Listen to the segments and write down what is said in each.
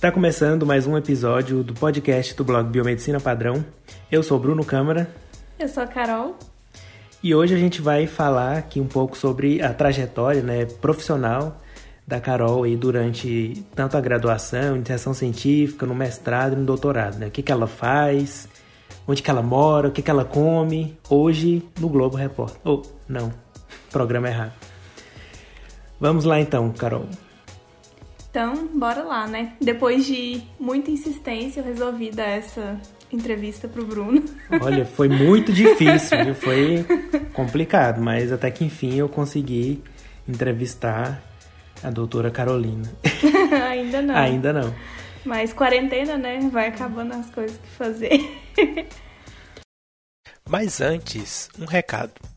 Está começando mais um episódio do podcast do blog Biomedicina Padrão. Eu sou Bruno Câmara. Eu sou a Carol. E hoje a gente vai falar aqui um pouco sobre a trajetória né, profissional da Carol aí durante tanto a graduação, iniciação científica, no mestrado e no doutorado. Né? O que, que ela faz, onde que ela mora, o que, que ela come, hoje no Globo Repórter. Oh, não, programa errado. Vamos lá então, Carol. Então, bora lá, né? Depois de muita insistência, eu resolvi dar essa entrevista pro Bruno. Olha, foi muito difícil, viu? Foi complicado, mas até que enfim eu consegui entrevistar a doutora Carolina. Ainda não. Ainda não. Mas quarentena, né? Vai acabando as coisas que fazer. Mas antes, um recado.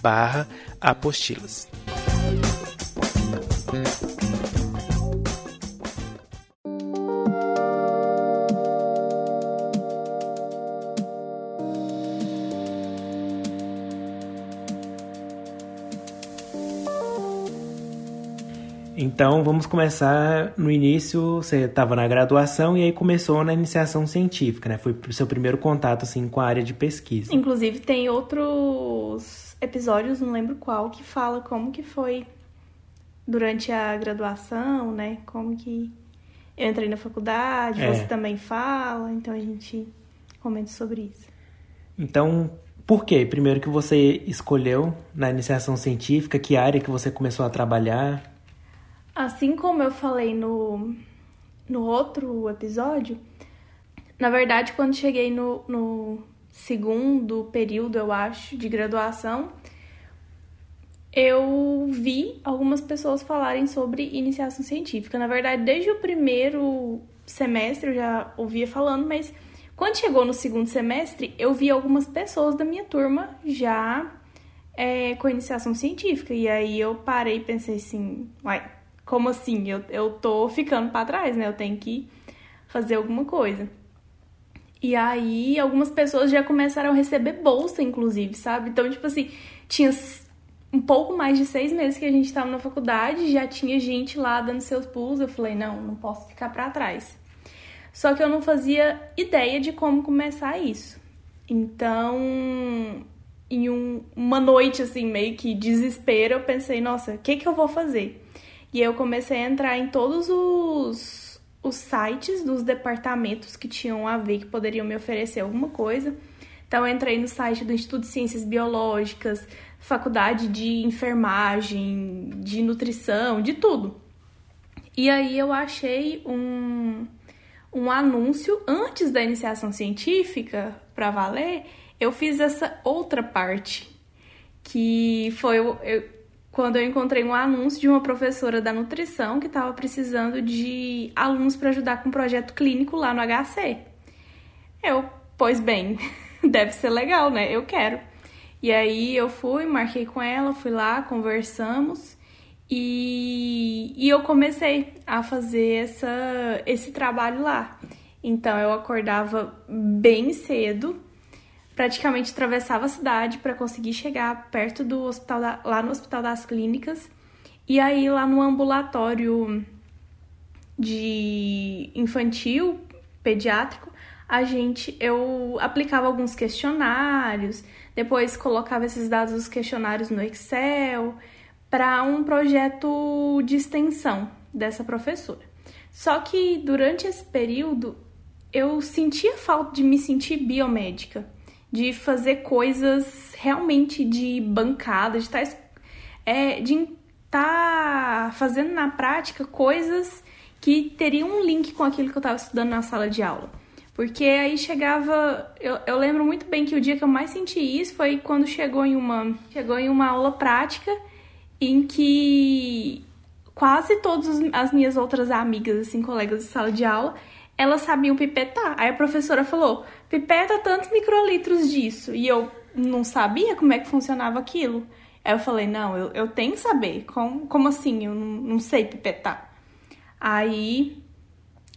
barra apostilas. Então vamos começar no início. Você estava na graduação e aí começou na iniciação científica, né? Foi o seu primeiro contato assim com a área de pesquisa. Inclusive tem outros episódios, não lembro qual, que fala como que foi durante a graduação, né? Como que eu entrei na faculdade, é. você também fala, então a gente comenta sobre isso. Então, por que? Primeiro que você escolheu na iniciação científica, que área que você começou a trabalhar? Assim como eu falei no, no outro episódio, na verdade, quando cheguei no, no segundo período, eu acho, de graduação, eu vi algumas pessoas falarem sobre iniciação científica. Na verdade, desde o primeiro semestre eu já ouvia falando, mas quando chegou no segundo semestre, eu vi algumas pessoas da minha turma já é, com iniciação científica. E aí eu parei e pensei assim, uai, como assim? Eu, eu tô ficando para trás, né? Eu tenho que fazer alguma coisa. E aí, algumas pessoas já começaram a receber bolsa, inclusive, sabe? Então, tipo assim, tinha um pouco mais de seis meses que a gente estava na faculdade, já tinha gente lá dando seus pulos. Eu falei, não, não posso ficar para trás. Só que eu não fazia ideia de como começar isso. Então, em um, uma noite, assim, meio que desespero, eu pensei, nossa, o que, que eu vou fazer? E eu comecei a entrar em todos os os sites dos departamentos que tinham a ver, que poderiam me oferecer alguma coisa. Então, entrei no site do Instituto de Ciências Biológicas, faculdade de enfermagem, de nutrição, de tudo. E aí eu achei um, um anúncio antes da iniciação científica para valer. Eu fiz essa outra parte, que foi eu, quando eu encontrei um anúncio de uma professora da nutrição que estava precisando de alunos para ajudar com um projeto clínico lá no HC. Eu, pois bem, deve ser legal, né? Eu quero. E aí eu fui, marquei com ela, fui lá, conversamos e, e eu comecei a fazer essa, esse trabalho lá. Então eu acordava bem cedo, praticamente atravessava a cidade para conseguir chegar perto do hospital da, lá no Hospital das Clínicas e aí lá no ambulatório de infantil pediátrico a gente eu aplicava alguns questionários, depois colocava esses dados dos questionários no Excel para um projeto de extensão dessa professora. Só que durante esse período eu sentia falta de me sentir biomédica de fazer coisas realmente de bancada, de estar tá é, de estar tá fazendo na prática coisas que teriam um link com aquilo que eu estava estudando na sala de aula. Porque aí chegava. Eu, eu lembro muito bem que o dia que eu mais senti isso foi quando chegou em uma, chegou em uma aula prática em que quase todas as minhas outras amigas, assim, colegas de sala de aula, elas sabiam pipetar. Aí a professora falou: pipeta tantos microlitros disso. E eu não sabia como é que funcionava aquilo. Aí eu falei: não, eu, eu tenho que saber. Como, como assim? Eu não, não sei pipetar. Aí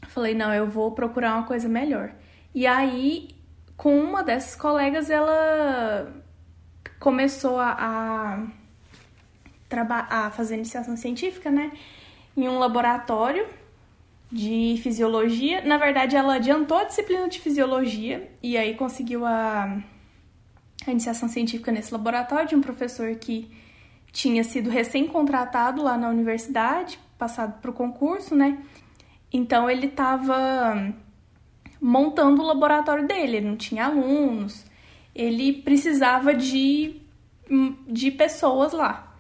falei: não, eu vou procurar uma coisa melhor. E aí, com uma dessas colegas, ela começou a, a, a fazer iniciação científica, né? Em um laboratório de fisiologia. Na verdade, ela adiantou a disciplina de fisiologia e aí conseguiu a, a iniciação científica nesse laboratório de um professor que tinha sido recém-contratado lá na universidade, passado para o concurso, né? Então ele estava montando o laboratório dele, ele não tinha alunos, ele precisava de, de pessoas lá.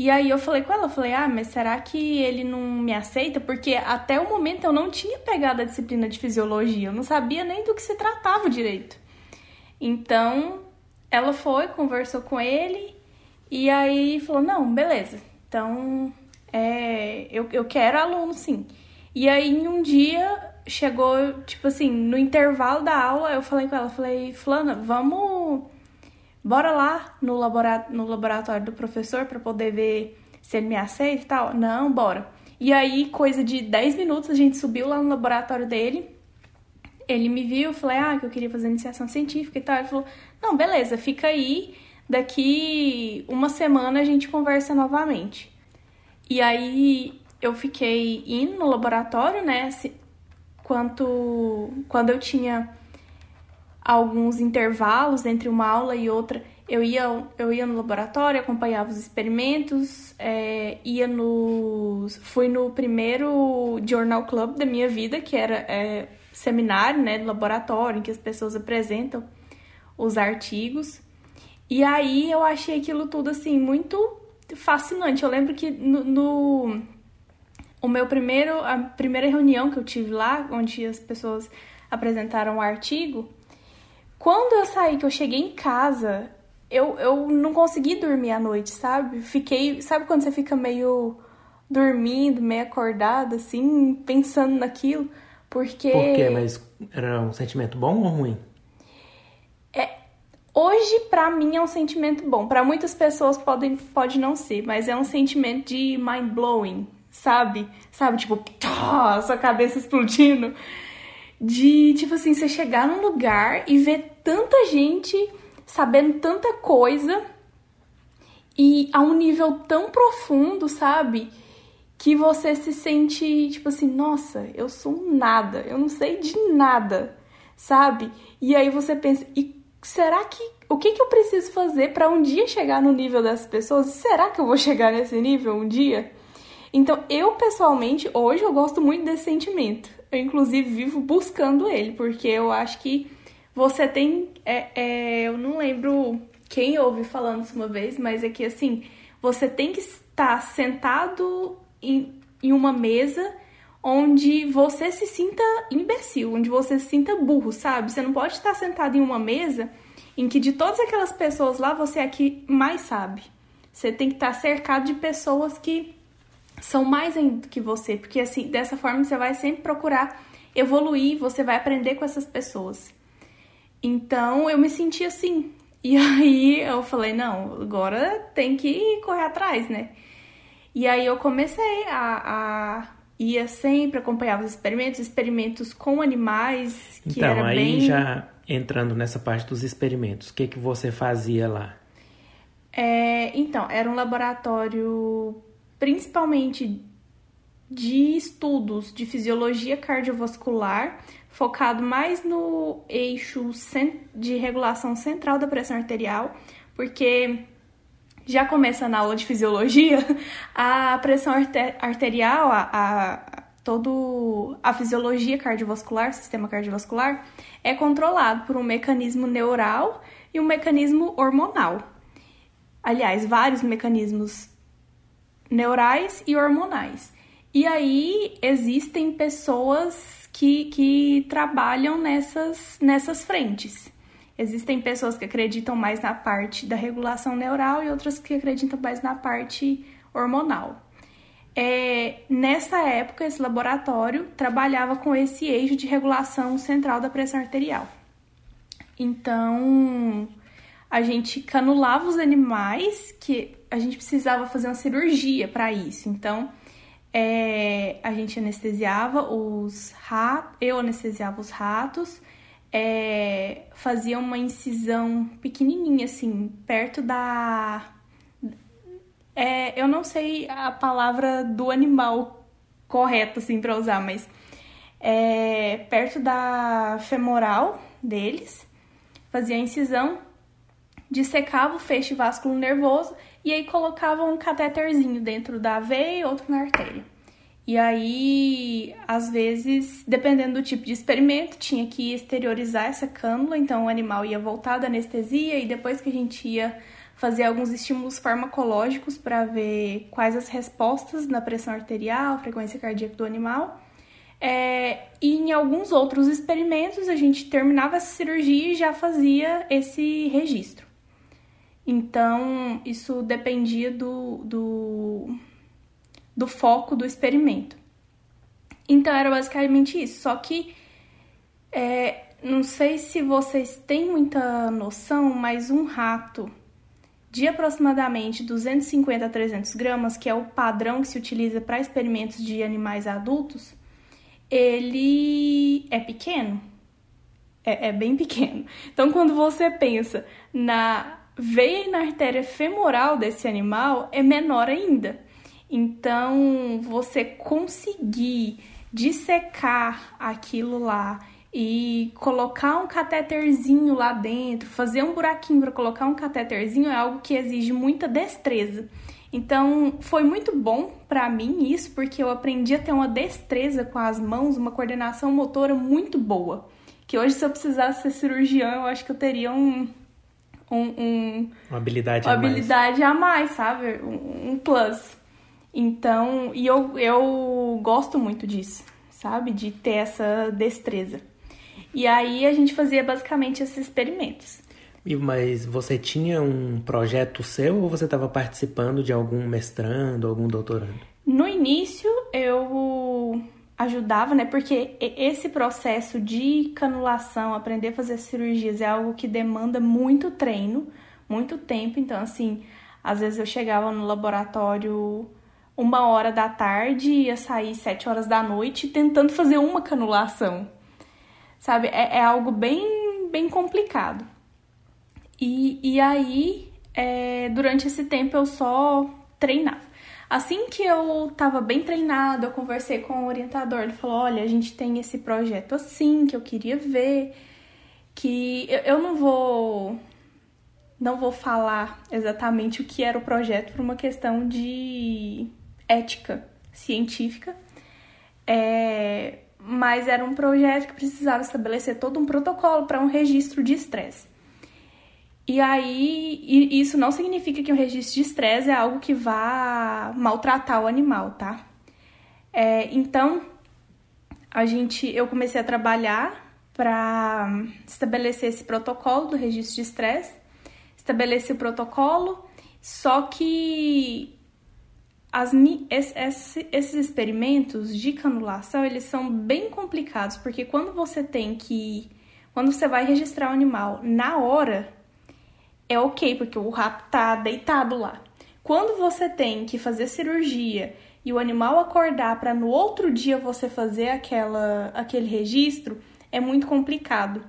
E aí eu falei com ela, falei, ah, mas será que ele não me aceita? Porque até o momento eu não tinha pegado a disciplina de fisiologia, eu não sabia nem do que se tratava direito. Então, ela foi, conversou com ele, e aí falou, não, beleza, então é, eu, eu quero aluno sim. E aí em um dia chegou, tipo assim, no intervalo da aula, eu falei com ela, falei, Flana, vamos bora lá no, laboratório, do professor para poder ver se ele me aceita e tal. Não, bora. E aí, coisa de 10 minutos, a gente subiu lá no laboratório dele. Ele me viu, falei, ah, que eu queria fazer iniciação científica e tal. Ele falou, não, beleza, fica aí. Daqui uma semana a gente conversa novamente. E aí eu fiquei indo no laboratório, né? Quanto, quando eu tinha alguns intervalos entre uma aula e outra, eu ia, eu ia no laboratório, acompanhava os experimentos, é, ia nos. Fui no primeiro Journal Club da minha vida, que era é, seminário né, do laboratório, em que as pessoas apresentam os artigos. E aí eu achei aquilo tudo assim muito fascinante. Eu lembro que no, no o meu primeiro a primeira reunião que eu tive lá, onde as pessoas apresentaram o artigo, quando eu saí, que eu cheguei em casa, eu, eu não consegui dormir à noite, sabe? Fiquei. Sabe quando você fica meio dormindo, meio acordada, assim, pensando naquilo? Porque. Por quê? Mas era um sentimento bom ou ruim? É, hoje, para mim, é um sentimento bom. Para muitas pessoas pode, pode não ser, mas é um sentimento de mind blowing, sabe? Sabe, tipo, tá, sua cabeça explodindo de, tipo assim, você chegar num lugar e ver tanta gente sabendo tanta coisa e a um nível tão profundo, sabe? Que você se sente, tipo assim, nossa, eu sou um nada, eu não sei de nada, sabe? E aí você pensa, e será que o que, que eu preciso fazer para um dia chegar no nível dessas pessoas? Será que eu vou chegar nesse nível um dia? Então, eu pessoalmente, hoje eu gosto muito desse sentimento. Eu, inclusive, vivo buscando ele, porque eu acho que você tem. É, é, eu não lembro quem ouvi falando isso uma vez, mas é que assim, você tem que estar sentado em, em uma mesa onde você se sinta imbecil, onde você se sinta burro, sabe? Você não pode estar sentado em uma mesa em que de todas aquelas pessoas lá você é que mais sabe. Você tem que estar cercado de pessoas que são mais ainda do que você, porque assim, dessa forma você vai sempre procurar evoluir, você vai aprender com essas pessoas. Então eu me senti assim. E aí eu falei, não, agora tem que correr atrás, né? E aí eu comecei a, a ia sempre acompanhava os experimentos, experimentos com animais, que então, era aí bem... já entrando nessa parte dos experimentos, o que que você fazia lá? É, então, era um laboratório principalmente de estudos de fisiologia cardiovascular, focado mais no eixo de regulação central da pressão arterial, porque já começa na aula de fisiologia, a pressão arterial, a, a, todo a fisiologia cardiovascular, sistema cardiovascular, é controlado por um mecanismo neural e um mecanismo hormonal. Aliás, vários mecanismos neurais e hormonais. E aí existem pessoas que, que trabalham nessas, nessas frentes. Existem pessoas que acreditam mais na parte da regulação neural e outras que acreditam mais na parte hormonal. É, nessa época, esse laboratório trabalhava com esse eixo de regulação central da pressão arterial. Então, a gente canulava os animais, que a gente precisava fazer uma cirurgia para isso. Então, é, a gente anestesiava os ratos, eu anestesiava os ratos, é, fazia uma incisão pequenininha, assim, perto da. É, eu não sei a palavra do animal correta, assim, para usar, mas é, perto da femoral deles, fazia a incisão, dissecava o feixe vasculo nervoso e aí colocava um catéterzinho dentro da veia e outro na artéria. E aí, às vezes, dependendo do tipo de experimento, tinha que exteriorizar essa cânula, então o animal ia voltar da anestesia e depois que a gente ia fazer alguns estímulos farmacológicos para ver quais as respostas na pressão arterial, frequência cardíaca do animal. É, e em alguns outros experimentos, a gente terminava essa cirurgia e já fazia esse registro. Então, isso dependia do, do, do foco do experimento. Então, era basicamente isso. Só que, é, não sei se vocês têm muita noção, mas um rato de aproximadamente 250 a 300 gramas, que é o padrão que se utiliza para experimentos de animais adultos, ele é pequeno. É, é, bem pequeno. Então, quando você pensa na veia na artéria femoral desse animal é menor ainda. Então, você conseguir dissecar aquilo lá e colocar um catéterzinho lá dentro, fazer um buraquinho para colocar um catéterzinho é algo que exige muita destreza. Então, foi muito bom para mim isso, porque eu aprendi a ter uma destreza com as mãos, uma coordenação motora muito boa. Que hoje, se eu precisasse ser cirurgião, eu acho que eu teria um, um, um uma habilidade uma a mais. habilidade a mais, sabe? Um, um plus. Então, e eu, eu gosto muito disso, sabe? De ter essa destreza. E aí a gente fazia basicamente esses experimentos. Mas você tinha um projeto seu ou você estava participando de algum mestrando, algum doutorando? No início eu ajudava, né? Porque esse processo de canulação, aprender a fazer cirurgias é algo que demanda muito treino, muito tempo. Então, assim, às vezes eu chegava no laboratório uma hora da tarde e ia sair sete horas da noite tentando fazer uma canulação. Sabe? É, é algo bem, bem complicado. E, e aí, é, durante esse tempo, eu só treinava. Assim que eu tava bem treinada, eu conversei com o orientador. Ele falou: Olha, a gente tem esse projeto assim que eu queria ver. Que eu, eu não vou. Não vou falar exatamente o que era o projeto por uma questão de ética científica. É, mas era um projeto que precisava estabelecer todo um protocolo para um registro de estresse. E aí, isso não significa que o registro de estresse é algo que vá maltratar o animal, tá? É, então, a gente, eu comecei a trabalhar para estabelecer esse protocolo do registro de estresse, estabeleci o protocolo, só que as, esse, esses experimentos de canulação, eles são bem complicados, porque quando você tem que, quando você vai registrar o animal na hora, é ok, porque o rato tá deitado lá. Quando você tem que fazer cirurgia e o animal acordar para no outro dia você fazer aquela, aquele registro, é muito complicado.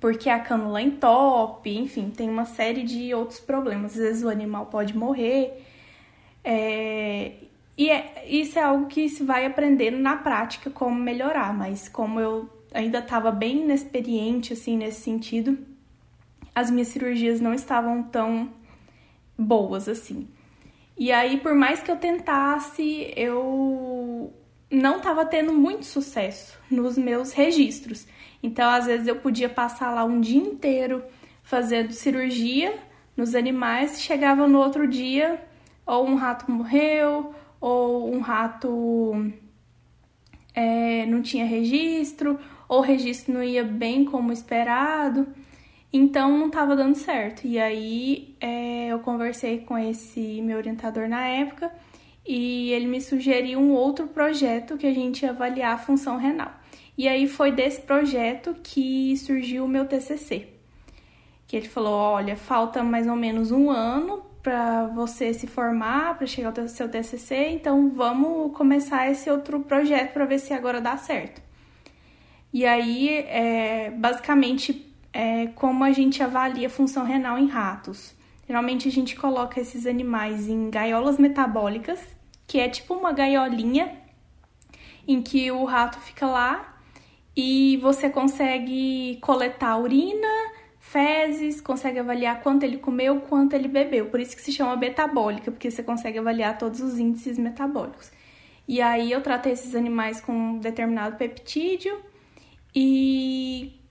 Porque a cânula entope, enfim, tem uma série de outros problemas. Às vezes o animal pode morrer. É... E é, isso é algo que se vai aprendendo na prática como melhorar, mas como eu ainda estava bem inexperiente assim nesse sentido, as minhas cirurgias não estavam tão boas assim. E aí, por mais que eu tentasse, eu não estava tendo muito sucesso nos meus registros. Então, às vezes, eu podia passar lá um dia inteiro fazendo cirurgia nos animais, chegava no outro dia, ou um rato morreu, ou um rato é, não tinha registro, ou o registro não ia bem como esperado. Então não estava dando certo. E aí é, eu conversei com esse meu orientador na época e ele me sugeriu um outro projeto que a gente ia avaliar a função renal. E aí foi desse projeto que surgiu o meu TCC. Que ele falou: olha, falta mais ou menos um ano para você se formar, para chegar ao seu TCC, então vamos começar esse outro projeto para ver se agora dá certo. E aí, é, basicamente, é, como a gente avalia a função renal em ratos. Geralmente a gente coloca esses animais em gaiolas metabólicas, que é tipo uma gaiolinha em que o rato fica lá e você consegue coletar urina, fezes, consegue avaliar quanto ele comeu, quanto ele bebeu. Por isso que se chama metabólica, porque você consegue avaliar todos os índices metabólicos. E aí eu tratei esses animais com um determinado peptídeo e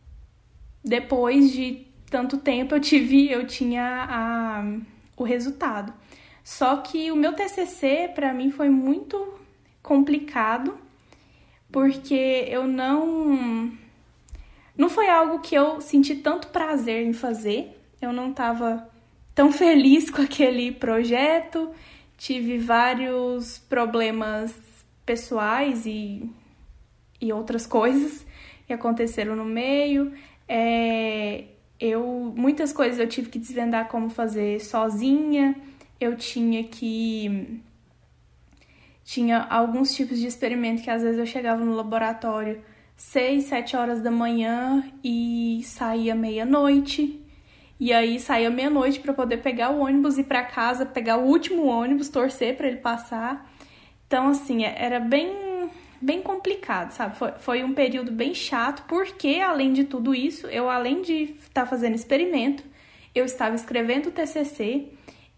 depois de tanto tempo eu tive, eu tinha a, o resultado. Só que o meu TCC para mim foi muito complicado porque eu não não foi algo que eu senti tanto prazer em fazer. Eu não estava tão feliz com aquele projeto. Tive vários problemas pessoais e, e outras coisas que aconteceram no meio. É, eu muitas coisas eu tive que desvendar como fazer sozinha. Eu tinha que tinha alguns tipos de experimento que às vezes eu chegava no laboratório 6, 7 horas da manhã e saía meia-noite. E aí saía meia-noite para poder pegar o ônibus ir para casa, pegar o último ônibus, torcer para ele passar. Então assim, é, era bem bem complicado, sabe? Foi, foi um período bem chato, porque além de tudo isso, eu além de estar tá fazendo experimento, eu estava escrevendo o TCC,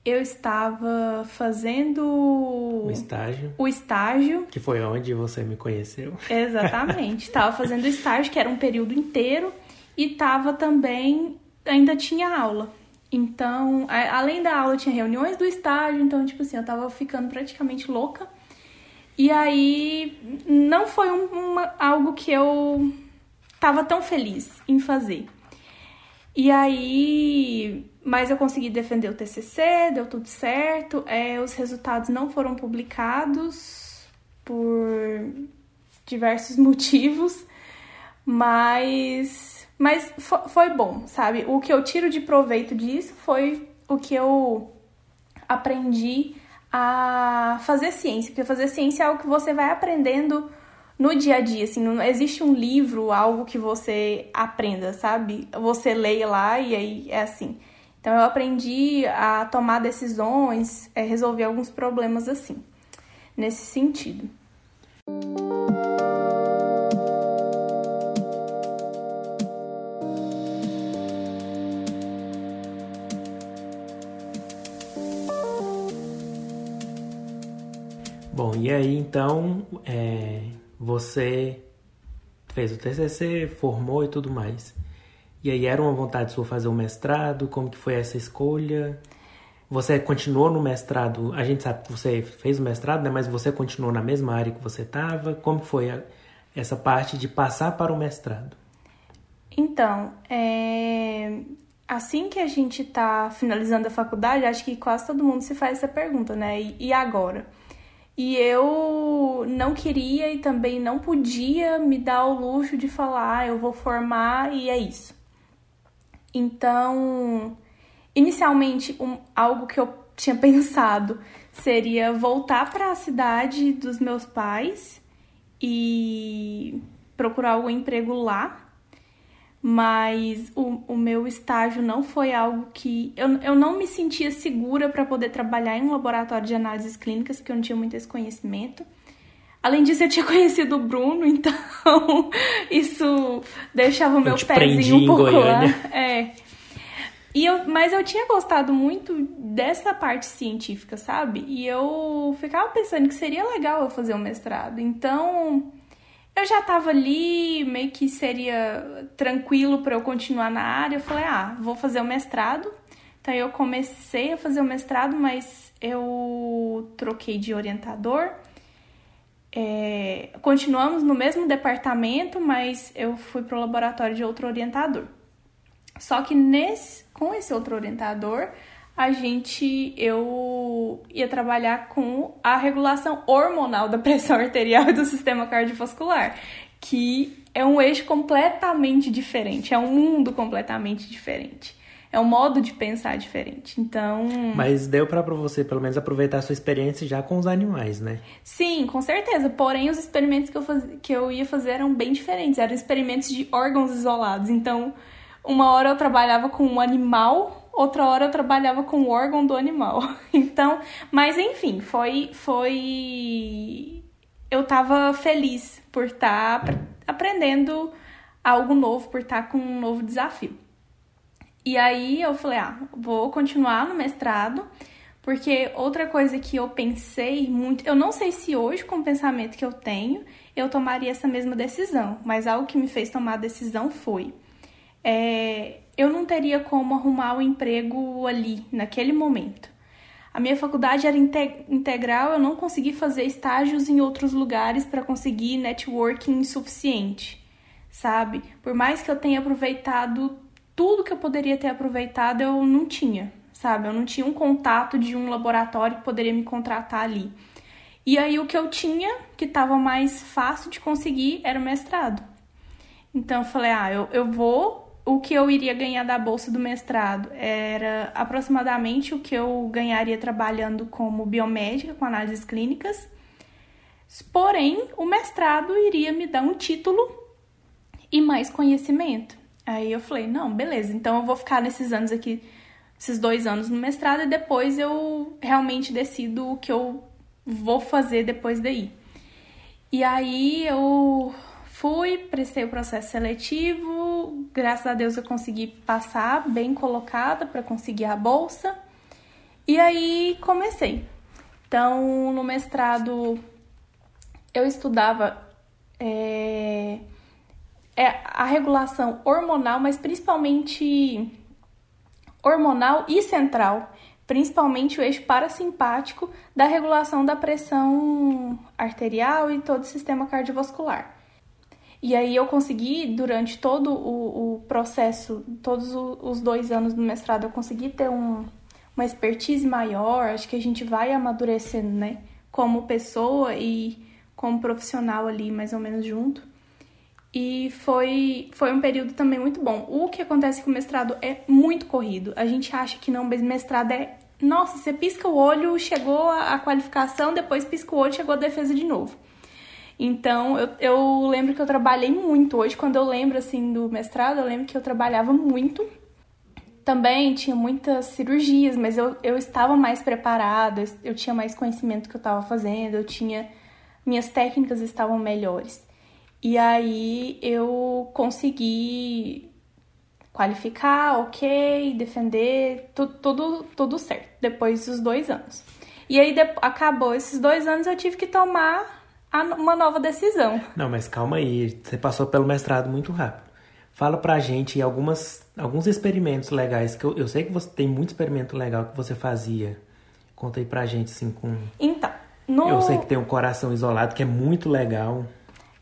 eu estava fazendo o estágio. O estágio. Que foi onde você me conheceu. Exatamente. estava fazendo o estágio, que era um período inteiro, e estava também. Ainda tinha aula. Então, além da aula, tinha reuniões do estágio, então, tipo assim, eu estava ficando praticamente louca. E aí, não foi um, uma, algo que eu estava tão feliz em fazer. E aí, mas eu consegui defender o TCC, deu tudo certo. É, os resultados não foram publicados por diversos motivos, mas, mas foi bom, sabe? O que eu tiro de proveito disso foi o que eu aprendi a fazer ciência, porque fazer ciência é algo que você vai aprendendo no dia a dia, assim, não existe um livro, algo que você aprenda, sabe? Você leia lá e aí é assim. Então eu aprendi a tomar decisões, é, resolver alguns problemas assim, nesse sentido. Bom, e aí então é, você fez o TCC, formou e tudo mais. E aí era uma vontade sua fazer o um mestrado? Como que foi essa escolha? Você continuou no mestrado? A gente sabe que você fez o mestrado, né? Mas você continuou na mesma área que você estava? Como foi a, essa parte de passar para o mestrado? Então, é... assim que a gente está finalizando a faculdade, acho que quase todo mundo se faz essa pergunta, né? E, e agora? E eu não queria e também não podia me dar o luxo de falar, ah, eu vou formar e é isso. Então, inicialmente, um, algo que eu tinha pensado seria voltar para a cidade dos meus pais e procurar algum emprego lá. Mas o, o meu estágio não foi algo que. Eu, eu não me sentia segura para poder trabalhar em um laboratório de análises clínicas, porque eu não tinha muito esse conhecimento. Além disso, eu tinha conhecido o Bruno, então isso deixava o meu pezinho um pouco lá. É. E eu, mas eu tinha gostado muito dessa parte científica, sabe? E eu ficava pensando que seria legal eu fazer um mestrado. Então, eu já tava ali, meio que seria tranquilo para eu continuar na área. Eu falei, ah, vou fazer o mestrado. Então, eu comecei a fazer o mestrado, mas eu troquei de orientador. É, continuamos no mesmo departamento, mas eu fui para o laboratório de outro orientador. Só que nesse, com esse outro orientador, a gente eu ia trabalhar com a regulação hormonal da pressão arterial e do sistema cardiovascular, que é um eixo completamente diferente, é um mundo completamente diferente. É um modo de pensar diferente. Então. Mas deu para você, pelo menos, aproveitar a sua experiência já com os animais, né? Sim, com certeza. Porém, os experimentos que eu, faz... que eu ia fazer eram bem diferentes. Eram experimentos de órgãos isolados. Então, uma hora eu trabalhava com um animal outra hora eu trabalhava com o órgão do animal. Então, mas enfim, foi foi eu tava feliz por estar tá aprendendo algo novo, por estar tá com um novo desafio. E aí eu falei, ah, vou continuar no mestrado, porque outra coisa que eu pensei muito, eu não sei se hoje com o pensamento que eu tenho, eu tomaria essa mesma decisão, mas algo que me fez tomar a decisão foi é, eu não teria como arrumar o um emprego ali, naquele momento. A minha faculdade era integral, eu não consegui fazer estágios em outros lugares para conseguir networking suficiente, sabe? Por mais que eu tenha aproveitado tudo que eu poderia ter aproveitado, eu não tinha, sabe? Eu não tinha um contato de um laboratório que poderia me contratar ali. E aí o que eu tinha, que estava mais fácil de conseguir, era o mestrado. Então eu falei, ah, eu, eu vou o que eu iria ganhar da bolsa do mestrado era aproximadamente o que eu ganharia trabalhando como biomédica com análises clínicas. Porém, o mestrado iria me dar um título e mais conhecimento. Aí eu falei: "Não, beleza. Então eu vou ficar nesses anos aqui, esses dois anos no mestrado e depois eu realmente decido o que eu vou fazer depois daí". E aí eu Fui, prestei o processo seletivo, graças a Deus eu consegui passar bem colocada para conseguir a bolsa. E aí comecei. Então, no mestrado eu estudava é, é, a regulação hormonal, mas principalmente hormonal e central, principalmente o eixo parasimpático da regulação da pressão arterial e todo o sistema cardiovascular. E aí eu consegui, durante todo o, o processo, todos os dois anos do mestrado, eu consegui ter um, uma expertise maior, acho que a gente vai amadurecendo, né? Como pessoa e como profissional ali, mais ou menos junto. E foi, foi um período também muito bom. O que acontece com o mestrado é muito corrido. A gente acha que não, mas mestrado é. Nossa, você pisca o olho, chegou a qualificação, depois pisca o olho, chegou a defesa de novo. Então, eu, eu lembro que eu trabalhei muito. Hoje, quando eu lembro, assim, do mestrado, eu lembro que eu trabalhava muito. Também tinha muitas cirurgias, mas eu, eu estava mais preparada, eu tinha mais conhecimento do que eu estava fazendo, eu tinha... Minhas técnicas estavam melhores. E aí, eu consegui qualificar, ok, defender, tudo, tudo, tudo certo, depois dos dois anos. E aí, de, acabou esses dois anos, eu tive que tomar uma nova decisão. Não, mas calma aí, você passou pelo mestrado muito rápido. Fala pra gente algumas, alguns experimentos legais, que eu, eu sei que você tem muito experimento legal que você fazia. Conta aí pra gente, assim, com... Então, no... Eu sei que tem um coração isolado, que é muito legal.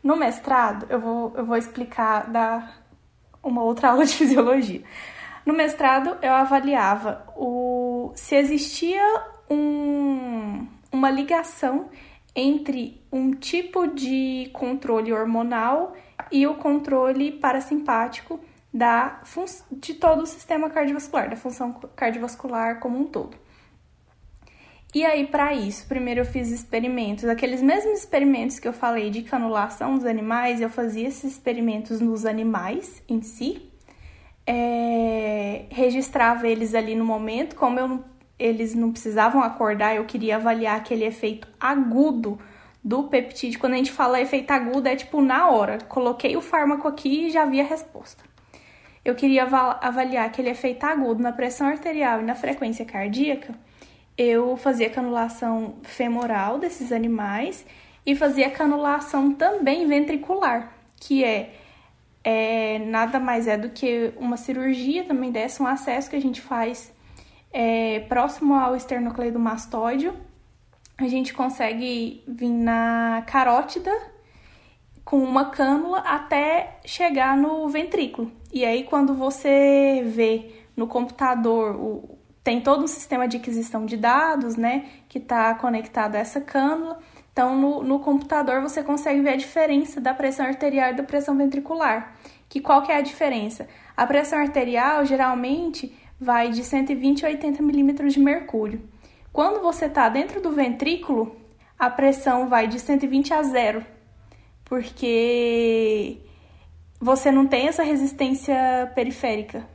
No mestrado, eu vou, eu vou explicar da uma outra aula de fisiologia. No mestrado, eu avaliava o, se existia um, uma ligação entre um tipo de controle hormonal e o controle parasimpático da de todo o sistema cardiovascular, da função cardiovascular como um todo. E aí, para isso, primeiro eu fiz experimentos, aqueles mesmos experimentos que eu falei de canulação dos animais, eu fazia esses experimentos nos animais em si, é, registrava eles ali no momento, como eu eles não precisavam acordar, eu queria avaliar aquele efeito agudo do peptídeo. Quando a gente fala efeito agudo, é tipo na hora. Coloquei o fármaco aqui e já vi a resposta. Eu queria avaliar aquele efeito agudo na pressão arterial e na frequência cardíaca. Eu fazia canulação femoral desses animais e fazia canulação também ventricular, que é, é nada mais é do que uma cirurgia também dessa, um acesso que a gente faz é, próximo ao esternocleidomastóide, a gente consegue vir na carótida com uma cânula até chegar no ventrículo. E aí, quando você vê no computador o, tem todo um sistema de aquisição de dados, né, que está conectado a essa cânula. Então, no, no, computador você consegue ver a diferença da pressão arterial e da pressão ventricular. Que qual que é a diferença? A pressão arterial geralmente vai de 120 a 80 milímetros de mercúrio. Quando você está dentro do ventrículo, a pressão vai de 120 a zero, porque você não tem essa resistência periférica.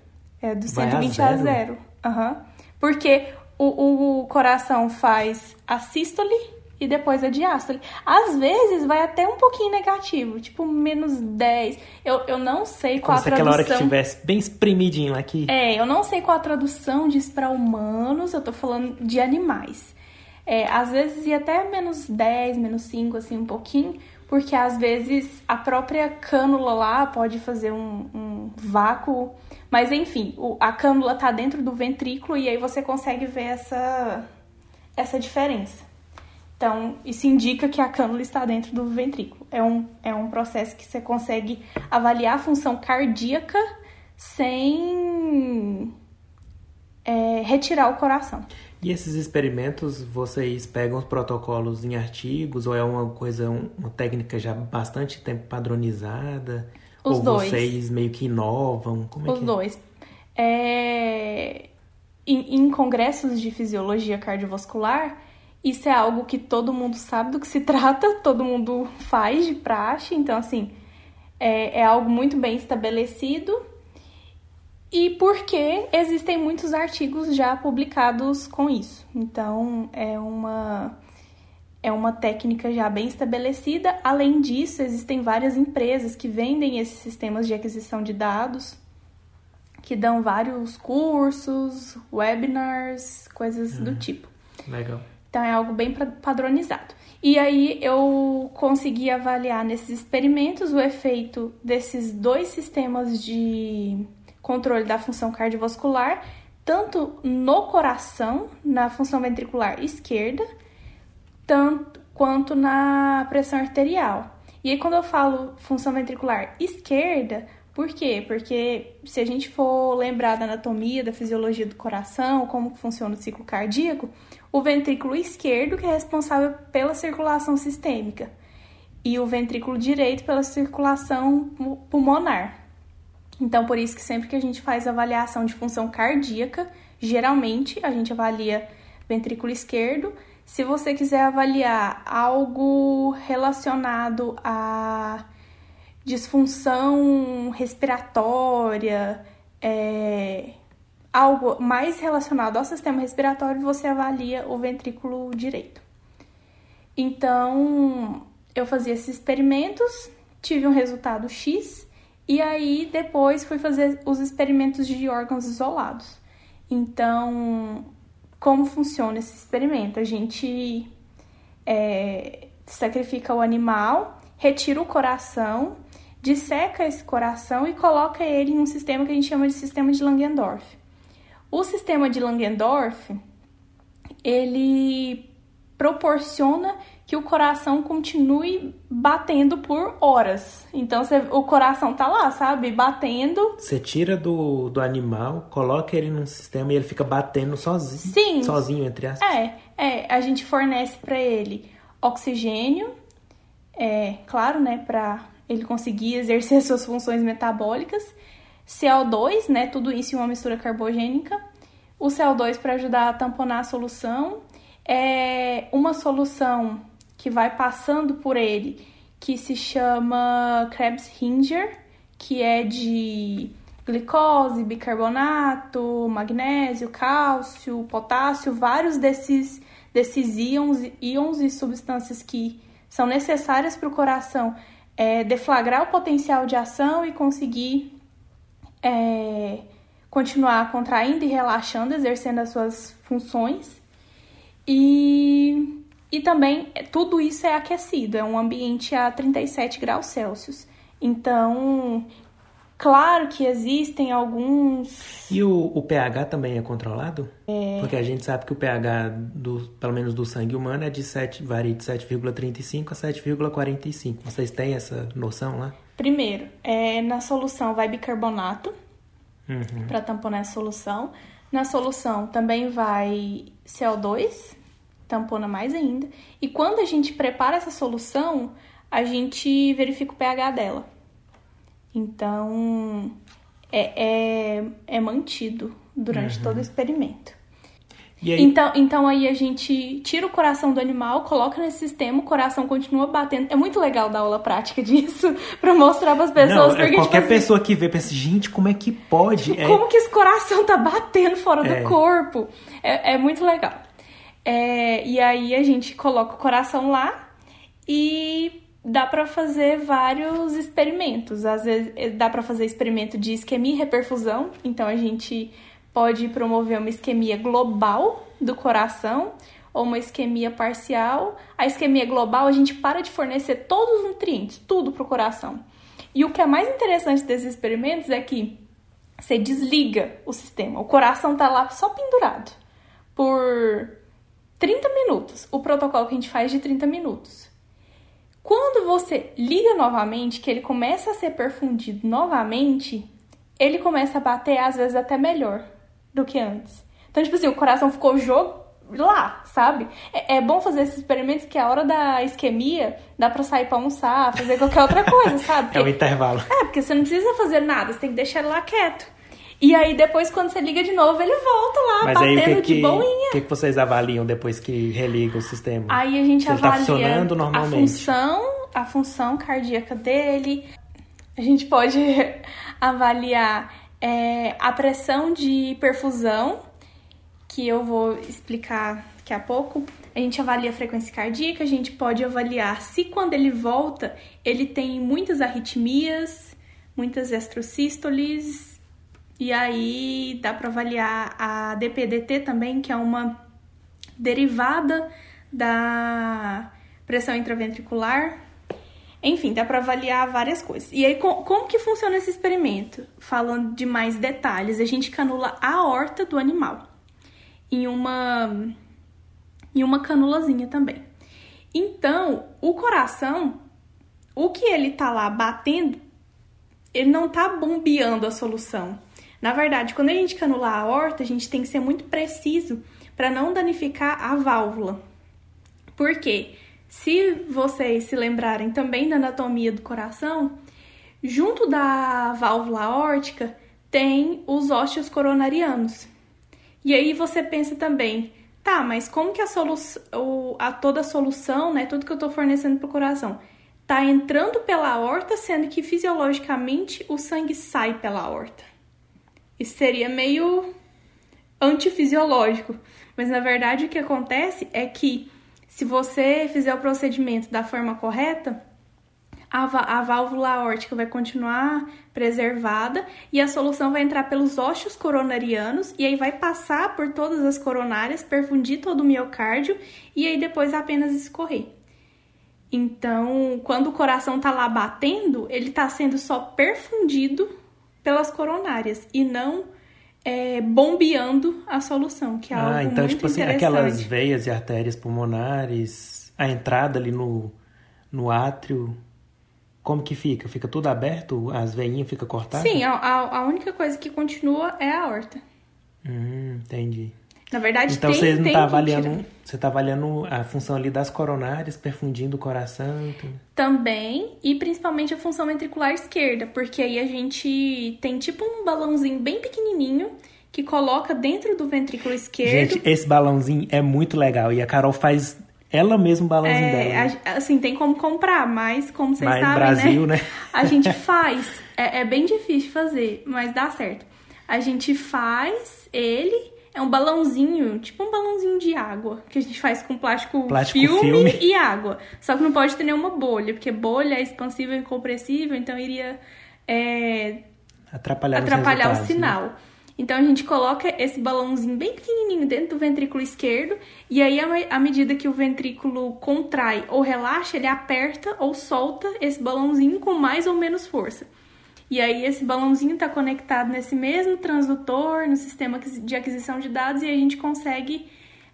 É do 120 a zero. A zero. Uhum. Porque o, o coração faz a sístole e depois a diástole. Às vezes vai até um pouquinho negativo, tipo menos 10. Eu, eu não sei qual Como a tradução. aquela hora que tivesse bem espremidinho aqui. É, eu não sei qual a tradução disso para humanos, eu tô falando de animais. É, às vezes ia até menos 10, menos 5, assim, um pouquinho, porque às vezes a própria cânula lá pode fazer um, um vácuo. Mas enfim, o, a cânula tá dentro do ventrículo e aí você consegue ver essa, essa diferença. Então, isso indica que a cânula está dentro do ventrículo. É um, é um processo que você consegue avaliar a função cardíaca sem é, retirar o coração. E esses experimentos, vocês pegam os protocolos em artigos ou é uma coisa, uma técnica já bastante tempo padronizada? Os ou dois. vocês meio que inovam? Como é Os que dois. É... Em, em congressos de fisiologia cardiovascular, isso é algo que todo mundo sabe do que se trata, todo mundo faz de praxe, então assim, é, é algo muito bem estabelecido e porque existem muitos artigos já publicados com isso. Então, é uma é uma técnica já bem estabelecida. Além disso, existem várias empresas que vendem esses sistemas de aquisição de dados, que dão vários cursos, webinars, coisas do tipo. Legal. Então é algo bem padronizado. E aí eu consegui avaliar nesses experimentos o efeito desses dois sistemas de controle da função cardiovascular, tanto no coração, na função ventricular esquerda, tanto quanto na pressão arterial. E aí quando eu falo função ventricular esquerda, por quê? Porque se a gente for lembrar da anatomia, da fisiologia do coração, como funciona o ciclo cardíaco, o ventrículo esquerdo que é responsável pela circulação sistêmica e o ventrículo direito pela circulação pulmonar. Então, por isso que sempre que a gente faz avaliação de função cardíaca, geralmente a gente avalia ventrículo esquerdo. Se você quiser avaliar algo relacionado a disfunção respiratória, é, algo mais relacionado ao sistema respiratório, você avalia o ventrículo direito. Então, eu fazia esses experimentos, tive um resultado X, e aí depois fui fazer os experimentos de órgãos isolados. Então, como funciona esse experimento? A gente é, sacrifica o animal, retira o coração disseca esse coração e coloca ele em um sistema que a gente chama de sistema de Langendorf. O sistema de Langendorf, ele proporciona que o coração continue batendo por horas. Então você, o coração tá lá, sabe? Batendo. Você tira do, do animal, coloca ele num sistema e ele fica batendo sozinho. Sim. Sozinho, entre aspas. É, é. A gente fornece para ele oxigênio, é claro, né? Pra ele conseguir exercer suas funções metabólicas. CO2, né, tudo isso em uma mistura carbogênica. O CO2 para ajudar a tamponar a solução. É uma solução que vai passando por ele, que se chama Krebs-Hinger, que é de glicose, bicarbonato, magnésio, cálcio, potássio, vários desses, desses íons, íons e substâncias que são necessárias para o coração é, deflagrar o potencial de ação e conseguir é, continuar contraindo e relaxando, exercendo as suas funções. E, e também tudo isso é aquecido, é um ambiente a 37 graus Celsius. Então, Claro que existem alguns. E o, o pH também é controlado? É... Porque a gente sabe que o pH, do, pelo menos do sangue humano, é de 7, varia de 7,35 a 7,45. Vocês têm essa noção lá? Primeiro, é, na solução vai bicarbonato uhum. para tamponar a solução. Na solução também vai CO2, tampona mais ainda. E quando a gente prepara essa solução, a gente verifica o pH dela. Então, é, é, é mantido durante uhum. todo o experimento. Aí... Então, então aí a gente tira o coração do animal, coloca nesse sistema, o coração continua batendo. É muito legal dar aula prática disso pra mostrar pras pessoas. Não, é porque, qualquer tipo, assim, pessoa que vê pensa, gente, como é que pode? Tipo, é... Como que esse coração tá batendo fora é. do corpo? É, é muito legal. É, e aí a gente coloca o coração lá e dá para fazer vários experimentos. Às vezes dá para fazer experimento de isquemia e reperfusão. Então a gente pode promover uma isquemia global do coração ou uma isquemia parcial. A isquemia global, a gente para de fornecer todos os nutrientes, tudo para o coração. E o que é mais interessante desses experimentos é que você desliga o sistema. O coração tá lá só pendurado por 30 minutos. O protocolo que a gente faz de 30 minutos. Quando você liga novamente, que ele começa a ser perfundido novamente, ele começa a bater às vezes até melhor do que antes. Então, tipo assim, o coração ficou jogo lá, sabe? É, é, bom fazer esses experimentos que a hora da isquemia dá pra sair pra almoçar, fazer qualquer outra coisa, sabe? Porque, é o intervalo. É, porque você não precisa fazer nada, você tem que deixar ele lá quieto. E aí depois, quando você liga de novo, ele volta lá, Mas batendo aí, o que, de boinha. O que, que vocês avaliam depois que religa o sistema? Aí a gente Se avalia tá funcionando normalmente. a função, a função cardíaca dele. A gente pode avaliar é, a pressão de perfusão, que eu vou explicar daqui a pouco. A gente avalia a frequência cardíaca, a gente pode avaliar se quando ele volta, ele tem muitas arritmias, muitas estrosístoles, e aí dá para avaliar a DPDT também, que é uma derivada da pressão intraventricular, enfim, dá para avaliar várias coisas. E aí, com, como que funciona esse experimento? Falando de mais detalhes, a gente canula a horta do animal em uma em uma canulazinha também. Então, o coração, o que ele tá lá batendo, ele não tá bombeando a solução. Na verdade, quando a gente canula a horta, a gente tem que ser muito preciso para não danificar a válvula. Por quê? Se vocês se lembrarem também da anatomia do coração, junto da válvula aórtica tem os ósseos coronarianos. E aí você pensa também, tá, mas como que a a toda a solução, né, tudo que eu estou fornecendo para o coração, tá entrando pela aorta, sendo que fisiologicamente o sangue sai pela aorta. Isso seria meio antifisiológico, mas na verdade o que acontece é que se você fizer o procedimento da forma correta, a, válvula aórtica vai continuar preservada e a solução vai entrar pelos ósseos coronarianos e aí vai passar por todas as coronárias, perfundir todo o miocárdio e aí depois apenas escorrer. Então, quando o coração está lá batendo, ele está sendo só perfundido pelas coronárias e não é, bombeando a solução, que é ah, algo então, muito tipo assim, aquelas veias e artérias pulmonares, a entrada ali no, no átrio, como que fica? Fica tudo aberto? As veinhas ficam cortadas? Sim, a, a única coisa que continua é a horta. Hum, entendi. Na verdade, então tem, você não está avaliando, você está avaliando a função ali das coronárias, perfundindo o coração. Também e principalmente a função ventricular esquerda, porque aí a gente tem tipo um balãozinho bem pequenininho que coloca dentro do ventrículo esquerdo. Gente, esse balãozinho é muito legal e a Carol faz ela mesma o balãozinho é, dela. Né? assim, tem como comprar, mas como vocês mas sabem, Brasil, né? né? A gente faz. É, é bem difícil fazer, mas dá certo. A gente faz ele é um balãozinho, tipo um balãozinho de água, que a gente faz com plástico, plástico filme, filme, e água. Só que não pode ter nenhuma bolha, porque bolha é expansiva e compressiva, então iria é, atrapalhar, atrapalhar o né? sinal. Né? Então a gente coloca esse balãozinho bem pequenininho dentro do ventrículo esquerdo, e aí à medida que o ventrículo contrai ou relaxa, ele aperta ou solta esse balãozinho com mais ou menos força. E aí esse balãozinho está conectado nesse mesmo transdutor, no sistema de aquisição de dados, e a gente consegue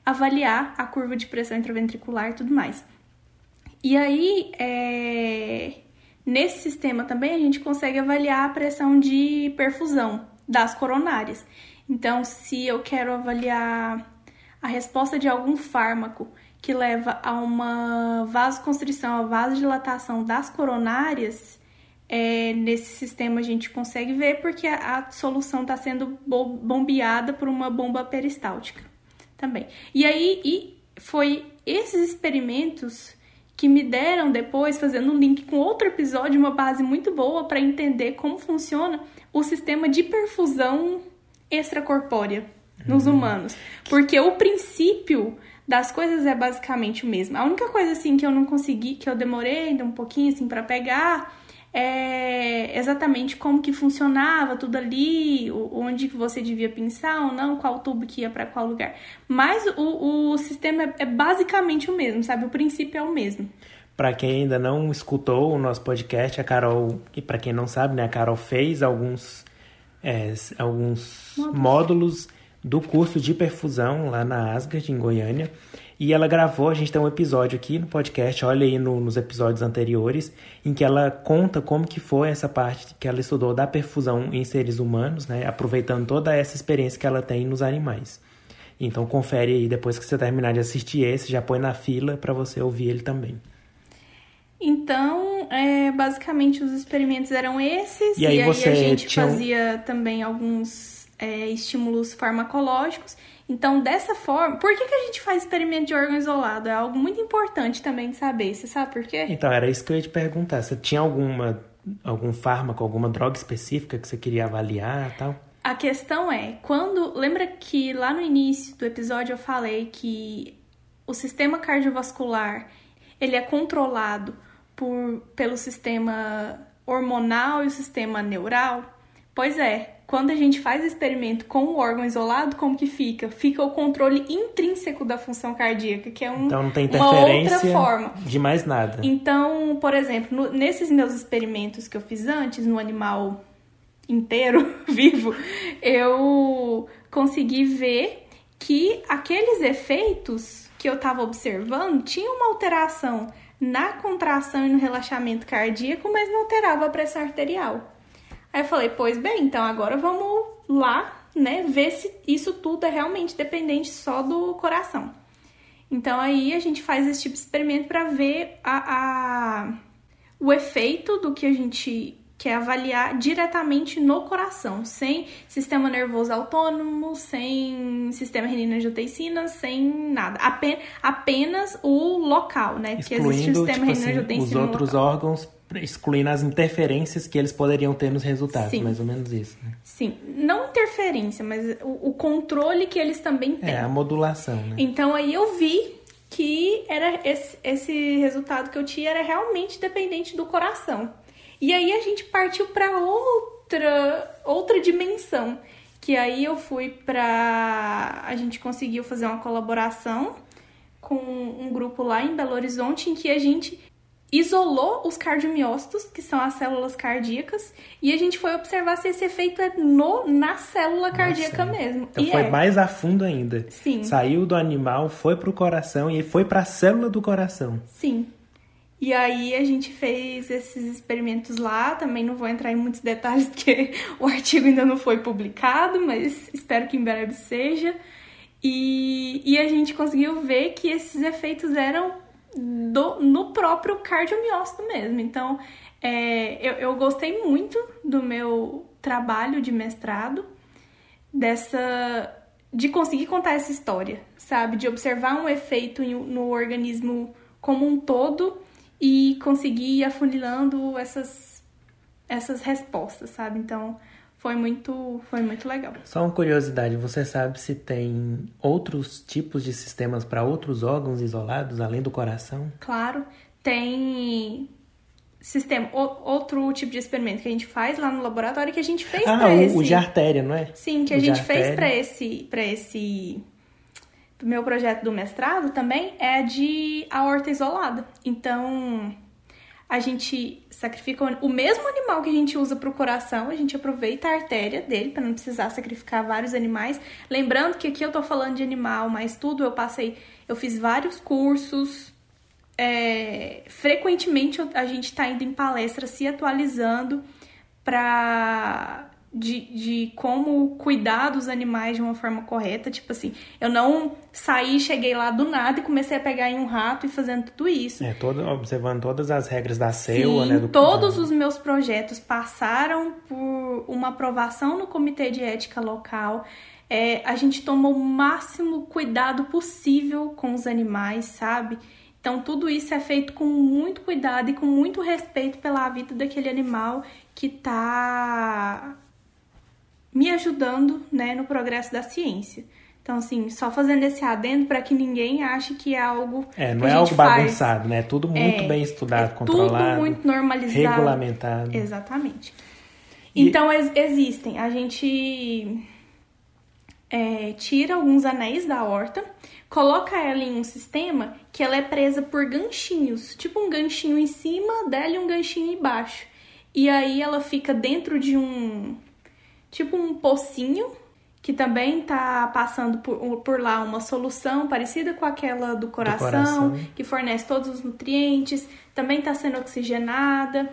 avaliar a curva de pressão intraventricular e tudo mais. E aí, é... nesse sistema também, a gente consegue avaliar a pressão de perfusão das coronárias. Então, se eu quero avaliar a resposta de algum fármaco que leva a uma vasoconstrição, a vasodilatação das coronárias, é, nesse sistema a gente consegue ver porque a, a solução está sendo bombeada por uma bomba peristáltica também. E aí e foi esses experimentos que me deram depois, fazendo um link com outro episódio, uma base muito boa para entender como funciona o sistema de perfusão extracorpórea nos uhum. humanos. Porque o princípio das coisas é basicamente o mesmo. A única coisa assim que eu não consegui, que eu demorei um pouquinho assim para pegar, é exatamente como que funcionava tudo ali, onde que você devia pensar ou não, qual tubo que ia para qual lugar. Mas o, o sistema é, é basicamente o mesmo, sabe? O princípio é o mesmo. Para quem ainda não escutou o nosso podcast, a Carol, e para quem não sabe, né, a Carol fez alguns, é, alguns módulos. módulos do curso de perfusão lá na Asgard, em Goiânia. E ela gravou, a gente tem um episódio aqui no podcast, olha aí no, nos episódios anteriores, em que ela conta como que foi essa parte que ela estudou da perfusão em seres humanos, né? Aproveitando toda essa experiência que ela tem nos animais. Então confere aí depois que você terminar de assistir esse, já põe na fila para você ouvir ele também. Então, é, basicamente os experimentos eram esses, e aí, e aí a gente tinha... fazia também alguns é, estímulos farmacológicos então, dessa forma, por que, que a gente faz experimento de órgão isolado? É algo muito importante também de saber. Você sabe por quê? Então, era isso que eu ia te perguntar. Você tinha alguma, algum fármaco, alguma droga específica que você queria avaliar tal? A questão é, quando. Lembra que lá no início do episódio eu falei que o sistema cardiovascular ele é controlado por, pelo sistema hormonal e o sistema neural? Pois é, quando a gente faz experimento com o órgão isolado, como que fica? Fica o controle intrínseco da função cardíaca, que é um, então, não tem interferência uma outra forma. De mais nada. Então, por exemplo, no, nesses meus experimentos que eu fiz antes, no animal inteiro, vivo, eu consegui ver que aqueles efeitos que eu estava observando tinham uma alteração na contração e no relaxamento cardíaco, mas não alterava a pressão arterial. Aí eu falei, pois bem, então agora vamos lá, né, ver se isso tudo é realmente dependente só do coração. Então aí a gente faz esse tipo de experimento para ver a, a, o efeito do que a gente quer avaliar diretamente no coração, sem sistema nervoso autônomo, sem sistema renina-angiotensina, sem nada. Apenas, apenas o local, né? Porque existe o sistema tipo renina-angiotensina. Assim, os outros órgãos excluindo as interferências que eles poderiam ter nos resultados, Sim. mais ou menos isso. Né? Sim, não interferência, mas o, o, controle que eles também têm. É, a modulação, né? Então aí eu vi que era esse, esse resultado que eu tinha era realmente dependente do coração. E aí a gente partiu para outra outra dimensão, que aí eu fui para a gente conseguiu fazer uma colaboração com um grupo lá em Belo Horizonte em que a gente isolou os cardiomiócitos, que são as células cardíacas, e a gente foi observar se esse efeito é no, na célula cardíaca Nossa. mesmo. Então e foi é. mais a fundo ainda. Sim. Saiu do animal, foi pro coração e foi para a célula do coração. Sim. E aí a gente fez esses experimentos lá, também não vou entrar em muitos detalhes porque o artigo ainda não foi publicado, mas espero que em breve seja. E, e a gente conseguiu ver que esses efeitos eram do, no próprio cardiomiócito mesmo. Então, é, eu, eu gostei muito do meu trabalho de mestrado, dessa de conseguir contar essa história, sabe? De observar um efeito no organismo como um todo e conseguir ir afunilando essas, essas respostas, sabe? Então, foi muito, foi muito legal. Só uma curiosidade, você sabe se tem outros tipos de sistemas para outros órgãos isolados além do coração? Claro, tem sistema, outro tipo de experimento que a gente faz lá no laboratório que a gente fez ah, para esse. o de artéria, não é? Sim, que a gente fez para esse, para esse meu projeto do mestrado também é de aorta isolada. Então, a gente sacrifica o mesmo animal que a gente usa para o coração, a gente aproveita a artéria dele para não precisar sacrificar vários animais. Lembrando que aqui eu tô falando de animal, mas tudo eu passei, eu fiz vários cursos. É, frequentemente a gente está indo em palestras se atualizando para de, de como cuidar dos animais de uma forma correta. Tipo assim, eu não saí, cheguei lá do nada e comecei a pegar em um rato e fazendo tudo isso. É, todo, observando todas as regras da CEUA, né? Do todos os meus projetos passaram por uma aprovação no comitê de ética local. É, a gente tomou o máximo cuidado possível com os animais, sabe? Então, tudo isso é feito com muito cuidado e com muito respeito pela vida daquele animal que está me ajudando né, no progresso da ciência. Então, assim, só fazendo esse adendo para que ninguém ache que é algo. É, não é algo faz. bagunçado, né? É tudo muito é, bem estudado, é controlado. Tudo muito normalizado. Regulamentado. Exatamente. E... Então, ex existem. A gente é, tira alguns anéis da horta, coloca ela em um sistema que ela é presa por ganchinhos, tipo um ganchinho em cima dela e um ganchinho embaixo. E aí ela fica dentro de um tipo um pocinho que também tá passando por, por lá uma solução parecida com aquela do coração, do coração, que fornece todos os nutrientes, também está sendo oxigenada,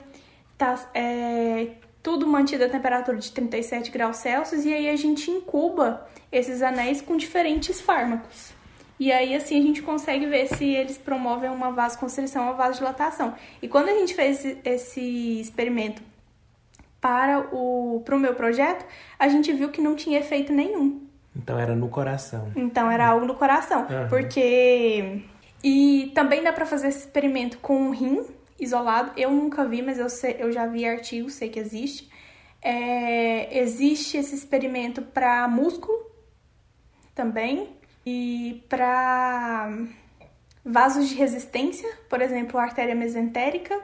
tá é, tudo mantido a temperatura de 37 graus Celsius e aí a gente incuba esses anéis com diferentes fármacos. E aí, assim, a gente consegue ver se eles promovem uma vasoconstrição ou vasodilatação. E quando a gente fez esse, esse experimento para o, para o meu projeto, a gente viu que não tinha efeito nenhum. Então era no coração. Então era algo no coração. Uhum. Porque. E também dá para fazer esse experimento com um rim isolado. Eu nunca vi, mas eu, sei, eu já vi artigos, sei que existe. É, existe esse experimento para músculo também. E para vasos de resistência, por exemplo, artéria mesentérica.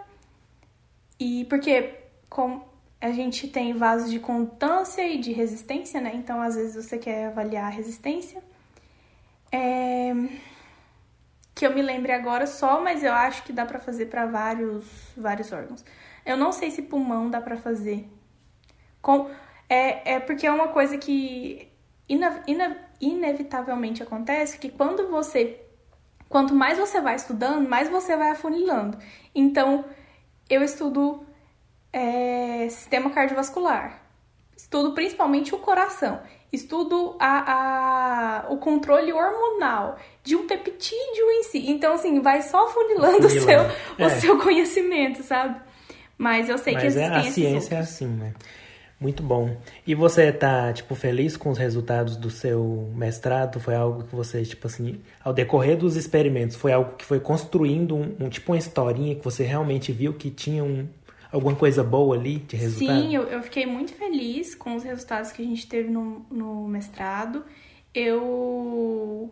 E porque com, a gente tem vasos de condutância e de resistência, né? Então, às vezes você quer avaliar a resistência. É... Que eu me lembre agora só, mas eu acho que dá para fazer para vários, vários órgãos. Eu não sei se pulmão dá para fazer. Com... É, é porque é uma coisa que ina... Ina... inevitavelmente acontece, que quando você... Quanto mais você vai estudando, mais você vai afunilando. Então, eu estudo é, sistema cardiovascular, estudo principalmente o coração, estudo a, a, o controle hormonal de um peptídeo em si. Então, assim, vai só funilando o seu, é. o seu conhecimento, sabe? Mas eu sei Mas que existem é, a ciência é assim, né? Muito bom. E você tá, tipo, feliz com os resultados do seu mestrado? Foi algo que você, tipo assim, ao decorrer dos experimentos, foi algo que foi construindo um, um tipo uma historinha que você realmente viu que tinha um, alguma coisa boa ali de resultado? Sim, eu, eu fiquei muito feliz com os resultados que a gente teve no, no mestrado. Eu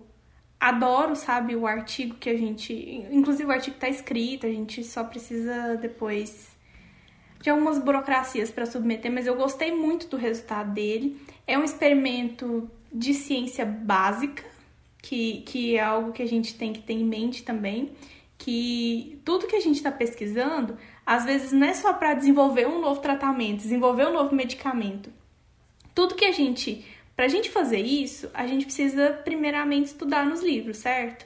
adoro, sabe, o artigo que a gente. Inclusive, o artigo está escrito, a gente só precisa depois de algumas burocracias para submeter, mas eu gostei muito do resultado dele. É um experimento de ciência básica, que, que é algo que a gente tem que ter em mente também, que tudo que a gente está pesquisando às vezes não é só para desenvolver um novo tratamento, desenvolver um novo medicamento. Tudo que a gente, para a gente fazer isso, a gente precisa primeiramente estudar nos livros, certo?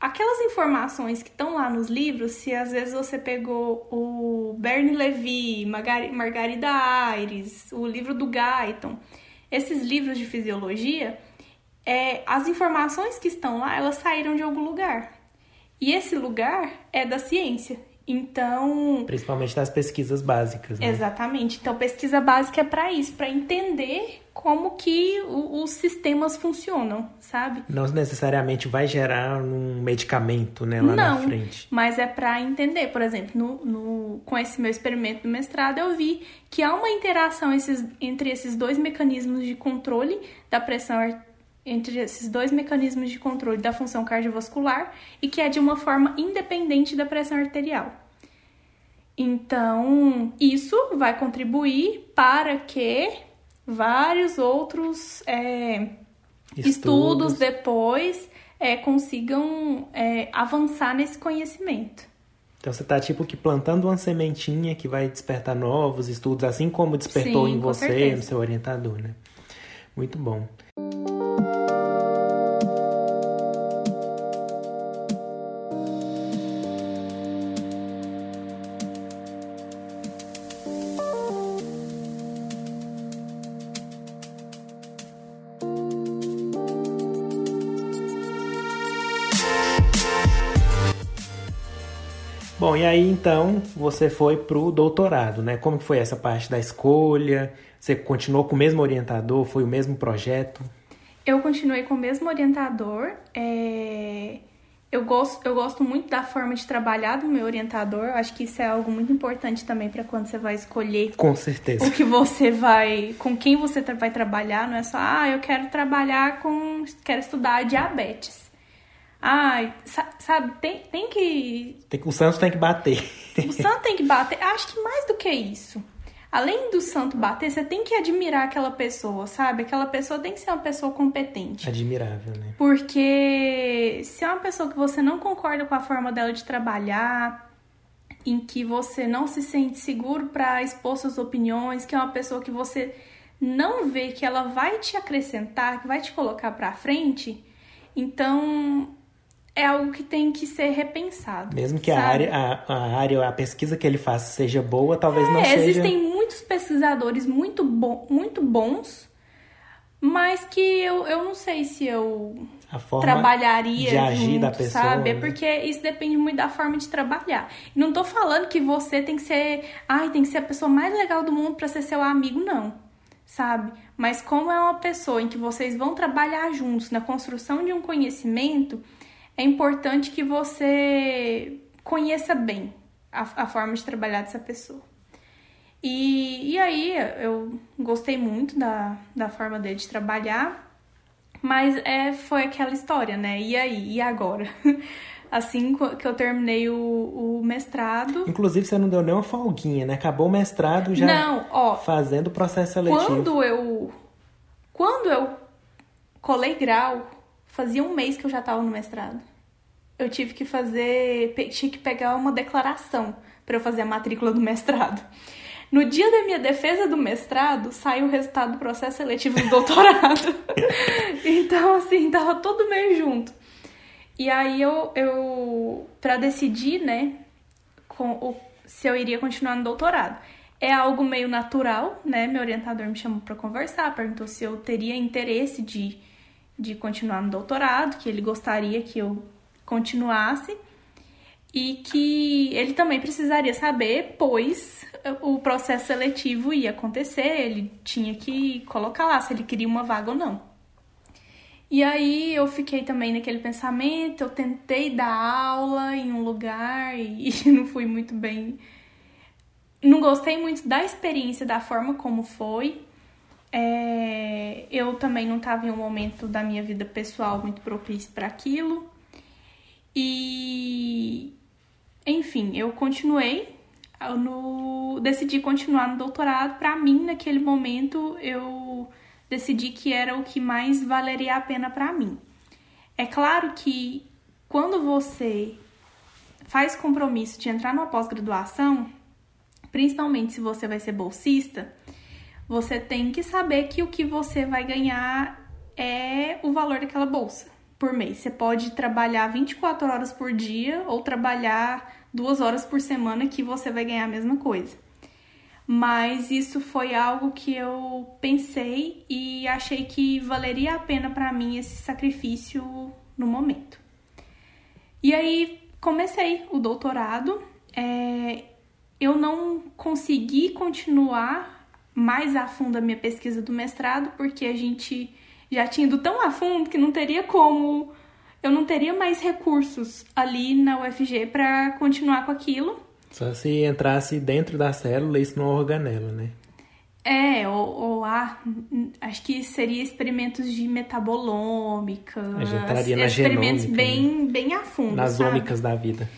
Aquelas informações que estão lá nos livros, se às vezes você pegou o Bernie Levy, Margarida Aires, o livro do Guyton, esses livros de fisiologia, é, as informações que estão lá, elas saíram de algum lugar. E esse lugar é da ciência. Então. Principalmente nas pesquisas básicas. Né? Exatamente. Então, pesquisa básica é para isso, para entender como que o, os sistemas funcionam, sabe? Não necessariamente vai gerar um medicamento, né, lá Não, na frente. Mas é para entender, por exemplo, no, no, com esse meu experimento do mestrado, eu vi que há uma interação esses, entre esses dois mecanismos de controle da pressão entre esses dois mecanismos de controle da função cardiovascular e que é de uma forma independente da pressão arterial. Então, isso vai contribuir para que vários outros é, estudos. estudos. depois é, consigam é, avançar nesse conhecimento. Então você está tipo que plantando uma sementinha que vai despertar novos estudos, assim como despertou Sim, em você, no seu orientador, né? Muito bom. Bom, e aí então você foi pro doutorado, né? Como que foi essa parte da escolha? Você continuou com o mesmo orientador? Foi o mesmo projeto? Eu continuei com o mesmo orientador. É... Eu, gosto, eu gosto muito da forma de trabalhar do meu orientador. Acho que isso é algo muito importante também para quando você vai escolher. Com certeza. O que você vai. Com quem você vai trabalhar. Não é só, ah, eu quero trabalhar com. Quero estudar diabetes. Ah, sabe, tem, tem que. Tem que. O santo tem que bater. O santo tem que bater. Acho que mais do que isso além do santo bater, você tem que admirar aquela pessoa, sabe? Aquela pessoa tem que ser uma pessoa competente. Admirável, né? Porque se é uma pessoa que você não concorda com a forma dela de trabalhar, em que você não se sente seguro para expor suas opiniões, que é uma pessoa que você não vê que ela vai te acrescentar, que vai te colocar para frente, então é algo que tem que ser repensado. Mesmo que a área, a, a, área, a pesquisa que ele faça seja boa, talvez é, não seja. Existem muitos pesquisadores muito, bo muito bons, mas que eu, eu não sei se eu trabalharia de agir junto, da pessoa, sabe? É né? porque isso depende muito da forma de trabalhar. Não tô falando que você tem que ser, ai, tem que ser a pessoa mais legal do mundo para ser seu amigo, não. Sabe? Mas como é uma pessoa em que vocês vão trabalhar juntos na construção de um conhecimento, é importante que você conheça bem a, a forma de trabalhar dessa pessoa. E, e aí eu gostei muito da, da forma dele de trabalhar, mas é, foi aquela história, né? E aí? E agora? assim que eu terminei o, o, mestrado. Inclusive, você não deu nem uma folguinha, né? Acabou o mestrado já não, ó, fazendo o processo seletivo. Quando eu, quando eu colei grau, Fazia um mês que eu já estava no mestrado. Eu tive que fazer, tinha que pegar uma declaração para eu fazer a matrícula do mestrado. No dia da minha defesa do mestrado, saiu o resultado do processo seletivo do doutorado. então, assim, tava tudo meio junto. E aí eu, eu para decidir, né, com o, se eu iria continuar no doutorado. É algo meio natural, né? Meu orientador me chamou para conversar, perguntou se eu teria interesse de de continuar no doutorado, que ele gostaria que eu continuasse e que ele também precisaria saber, pois o processo seletivo ia acontecer, ele tinha que colocar lá se ele queria uma vaga ou não. E aí eu fiquei também naquele pensamento, eu tentei dar aula em um lugar e não fui muito bem. Não gostei muito da experiência, da forma como foi. É, eu também não estava em um momento da minha vida pessoal muito propício para aquilo. E, enfim, eu continuei no decidi continuar no doutorado. Para mim, naquele momento, eu decidi que era o que mais valeria a pena para mim. É claro que quando você faz compromisso de entrar numa pós-graduação, principalmente se você vai ser bolsista, você tem que saber que o que você vai ganhar é o valor daquela bolsa por mês. Você pode trabalhar 24 horas por dia ou trabalhar duas horas por semana que você vai ganhar a mesma coisa. Mas isso foi algo que eu pensei e achei que valeria a pena para mim esse sacrifício no momento. E aí comecei o doutorado. É, eu não consegui continuar mais a fundo a minha pesquisa do mestrado, porque a gente já tinha ido tão a fundo que não teria como. Eu não teria mais recursos ali na UFG para continuar com aquilo. Só se entrasse dentro da célula, isso numa organela, né? É, ou, ou ah, acho que seria experimentos de metabolômica. A gente entraria na experimentos genômica, bem, né? bem a fundo. Nas sabe? ômicas da vida.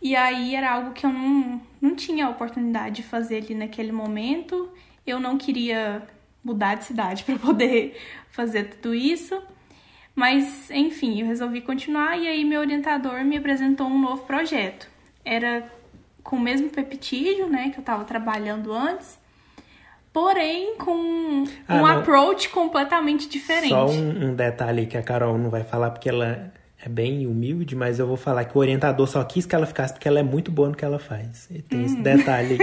E aí era algo que eu não, não tinha a oportunidade de fazer ali naquele momento. Eu não queria mudar de cidade para poder fazer tudo isso. Mas, enfim, eu resolvi continuar e aí meu orientador me apresentou um novo projeto. Era com o mesmo peptídeo, né, que eu estava trabalhando antes, porém com Ah, um não. approach completamente diferente. Só um, um detalhe que a Carol não vai falar porque ela é bem humilde, mas eu vou falar que o orientador só quis que ela ficasse porque ela é muito boa no que ela faz. E tem esse detalhe.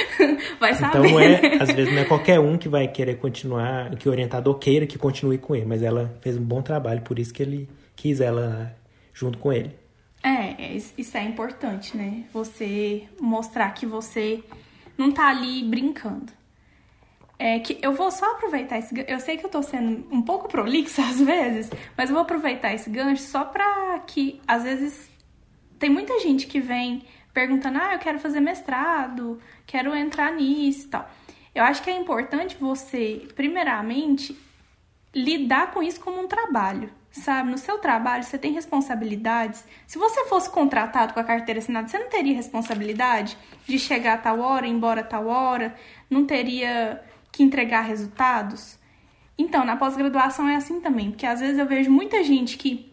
Vai saber. Então, é, às vezes não é qualquer um que vai querer continuar, que o orientador queira que continue com ele, mas ela fez um bom trabalho, por isso que ele quis ela junto com ele. É, isso é importante, né? Você mostrar que você não tá ali brincando. É que eu vou só aproveitar esse Eu sei que eu tô sendo um pouco prolixa às vezes, mas eu vou aproveitar esse gancho só pra que, às vezes, tem muita gente que vem perguntando: ah, eu quero fazer mestrado, quero entrar nisso e tal. Eu acho que é importante você, primeiramente, lidar com isso como um trabalho, sabe? No seu trabalho você tem responsabilidades. Se você fosse contratado com a carteira assinada, você não teria responsabilidade de chegar a tal hora, ir embora a tal hora, não teria que entregar resultados? Então, na pós-graduação é assim também, porque às vezes eu vejo muita gente que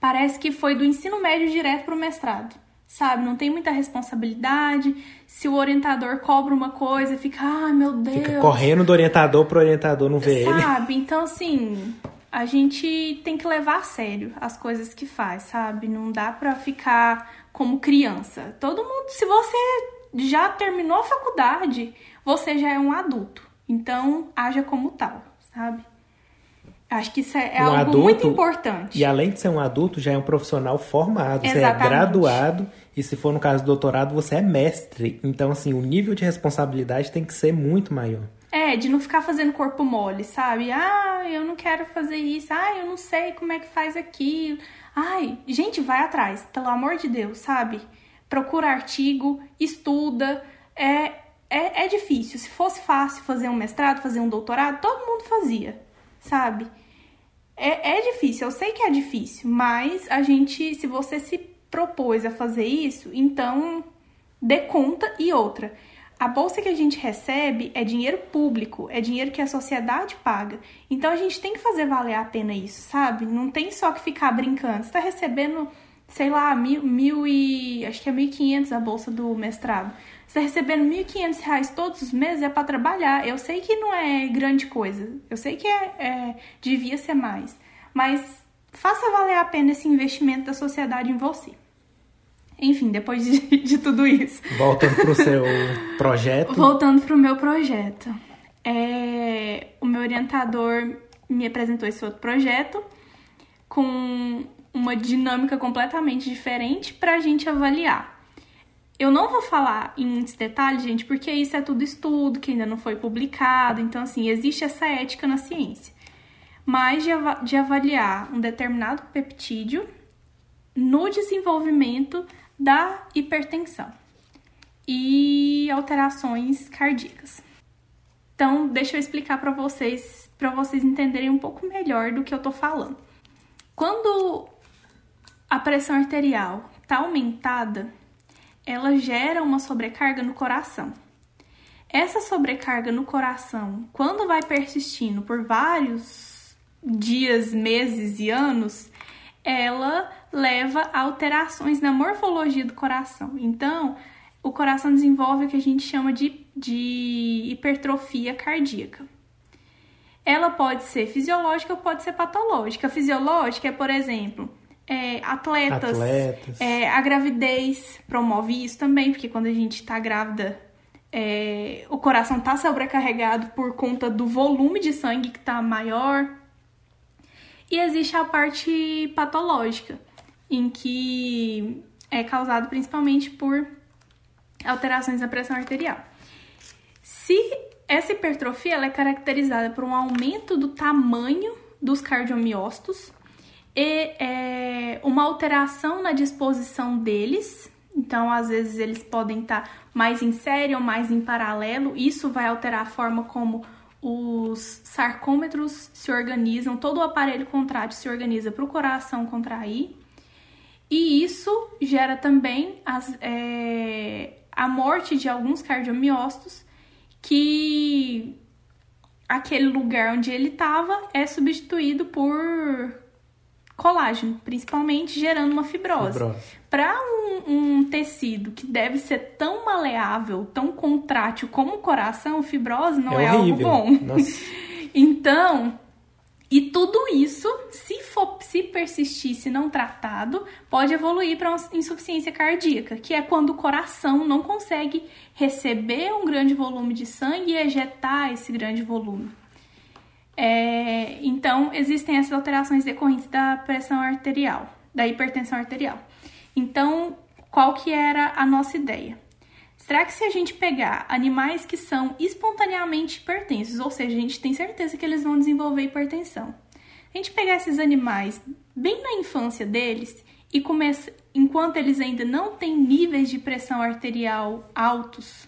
parece que foi do ensino médio direto para o mestrado sabe? Não tem muita responsabilidade. Se o orientador cobra uma coisa, fica, ai meu Deus. Fica correndo do orientador pro orientador não ver sabe? ele. Sabe? Então, assim, a gente tem que levar a sério as coisas que faz, sabe? Não dá pra ficar como criança. Todo mundo, se você já terminou a faculdade, você já é um adulto. Então, haja como tal, sabe? Acho que isso é, é um algo adulto, muito importante. E além de ser um adulto, já é um profissional formado. Exatamente. Você é graduado e se for no caso do doutorado, você é mestre. Então, assim, o nível de responsabilidade tem que ser muito maior. É, de não ficar fazendo corpo mole, sabe? Ah, eu não quero fazer isso. Ah, eu não sei como é que faz aquilo. Ai, gente, vai atrás, pelo amor de Deus, sabe? Procura artigo, estuda. É, é, é difícil. Se fosse fácil fazer um mestrado, fazer um doutorado, todo mundo fazia, sabe? É, é difícil, eu sei que é difícil, mas a gente, se você se propôs a fazer isso, então dê conta e outra. A bolsa que a gente recebe é dinheiro público, é dinheiro que a sociedade paga. Então a gente tem que fazer valer a pena isso, sabe? Não tem só que ficar brincando. Você tá recebendo, sei lá, mil, mil e. acho que é mil e quinhentos a bolsa do mestrado. Você tá recebendo mil e quinhentos reais todos os meses é para trabalhar. Eu sei que não é grande coisa. Eu sei que é, é devia ser mais. Mas faça valer a pena esse investimento da sociedade em você. Enfim, depois de, de tudo isso. Voltando para o seu projeto. Voltando para o meu projeto. É, o meu orientador me apresentou esse outro projeto com uma dinâmica completamente diferente para a gente avaliar. Eu não vou falar em muitos detalhes, gente, porque isso é tudo estudo que ainda não foi publicado. Então, assim, existe essa ética na ciência. Mas de, av de avaliar um determinado peptídeo no desenvolvimento da hipertensão e alterações cardíacas. Então, deixa eu explicar para vocês, para vocês entenderem um pouco melhor do que eu tô falando. Quando a pressão arterial está aumentada, ela gera uma sobrecarga no coração. Essa sobrecarga no coração, quando vai persistindo por vários dias, meses e anos, ela leva a alterações na morfologia do coração. Então, o coração desenvolve o que a gente chama de, de hipertrofia cardíaca. Ela pode ser fisiológica ou pode ser patológica. A fisiológica é, por exemplo, é, atletas. atletas. É, a gravidez promove isso também, porque quando a gente está grávida, é, o coração está sobrecarregado por conta do volume de sangue que está maior. E existe a parte patológica, em que é causado principalmente por alterações na pressão arterial. Se essa hipertrofia ela é caracterizada por um aumento do tamanho dos cardiomiócitos e é, uma alteração na disposição deles, então às vezes eles podem estar mais em série ou mais em paralelo, isso vai alterar a forma como os sarcômetros se organizam, todo o aparelho contrátil se organiza para o coração contrair. E isso gera também as, é, a morte de alguns cardiomiócitos, que aquele lugar onde ele estava é substituído por colágeno, principalmente gerando uma fibrose. Para um, um, tecido que deve ser tão maleável, tão contrátil como o coração, fibrose não é, é algo bom. então, e tudo isso, se for se persistir, se não tratado, pode evoluir para uma insuficiência cardíaca, que é quando o coração não consegue receber um grande volume de sangue e ejetar esse grande volume. É, então, existem essas alterações decorrentes da pressão arterial, da hipertensão arterial. Então, qual que era a nossa ideia? Será que se a gente pegar animais que são espontaneamente hipertensos, ou seja, a gente tem certeza que eles vão desenvolver hipertensão, a gente pegar esses animais bem na infância deles e começa, enquanto eles ainda não têm níveis de pressão arterial altos,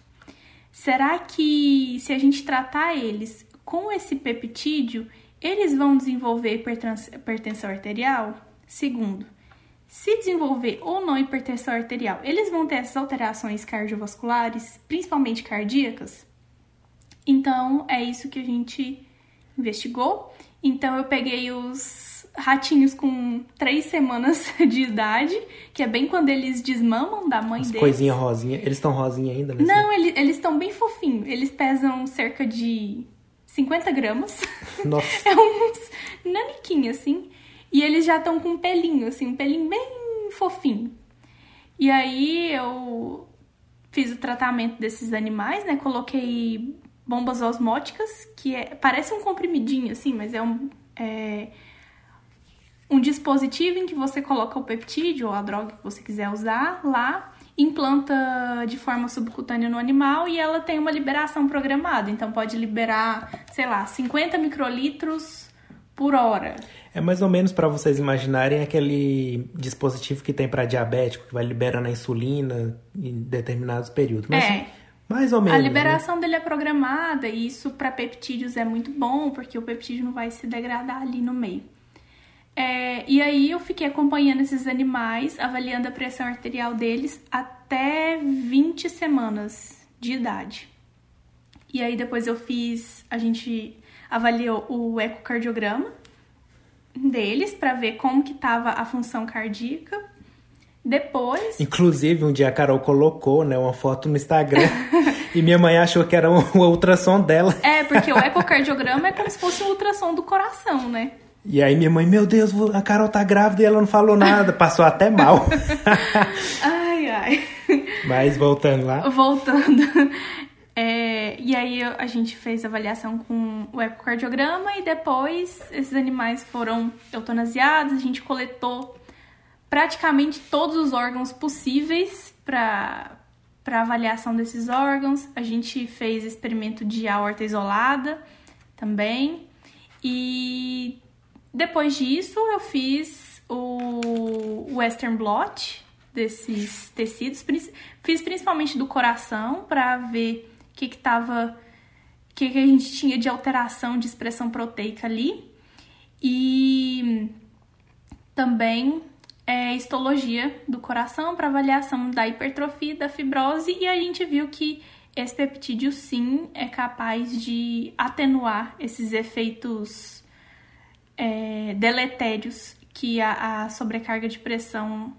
será que se a gente tratar eles com esse peptídeo, eles vão desenvolver hipertensão arterial? Segundo, se desenvolver ou não hipertensão arterial, eles vão ter essas alterações cardiovasculares, principalmente cardíacas? Então, é isso que a gente investigou. Então, eu peguei os ratinhos com três semanas de idade, que é bem quando eles desmamam da mãe As deles. Coisinha rosinha. Eles estão rosinha ainda? Nesse... Não, eles estão bem fofinhos. Eles pesam cerca de 50 gramas. Nossa. é uns naniquinhos, assim. E eles já estão com um pelinho, assim, um pelinho bem fofinho. E aí eu fiz o tratamento desses animais, né? Coloquei bombas osmóticas, que é, parece um comprimidinho, assim, mas é um, é um dispositivo em que você coloca o peptídeo ou a droga que você quiser usar lá, implanta de forma subcutânea no animal e ela tem uma liberação programada. Então pode liberar, sei lá, 50 microlitros por hora. É mais ou menos para vocês imaginarem aquele dispositivo que tem para diabético, que vai liberando a insulina em determinados períodos. Mas, é. Mais ou menos. A liberação né? dele é programada e isso para peptídeos é muito bom, porque o peptídeo não vai se degradar ali no meio. É, e aí eu fiquei acompanhando esses animais, avaliando a pressão arterial deles até 20 semanas de idade. E aí depois eu fiz, a gente avaliou o ecocardiograma, deles para ver como que tava a função cardíaca. Depois. Inclusive, um dia a Carol colocou, né, uma foto no Instagram e minha mãe achou que era um, ultrassom dela. É, porque o ecocardiograma é como se fosse um ultrassom do coração, né? E aí minha mãe, meu Deus, a Carol tá grávida e ela não falou nada, passou até mal. ai, ai. Mas voltando lá. Voltando. É, e aí a gente fez avaliação com o ecocardiograma e depois esses animais foram eutanasiados, a gente coletou praticamente todos os órgãos possíveis para para avaliação desses órgãos. A gente fez experimento de aorta isolada também. E depois disso eu fiz o Western Blot desses tecidos, fiz principalmente do coração para ver que que tava que, que a gente tinha de alteração de expressão proteica ali. E também é, histologia do coração para avaliação da hipertrofia da fibrose e a gente viu que esse peptídeo sim é capaz de atenuar esses efeitos é, deletérios que a, a, sobrecarga de pressão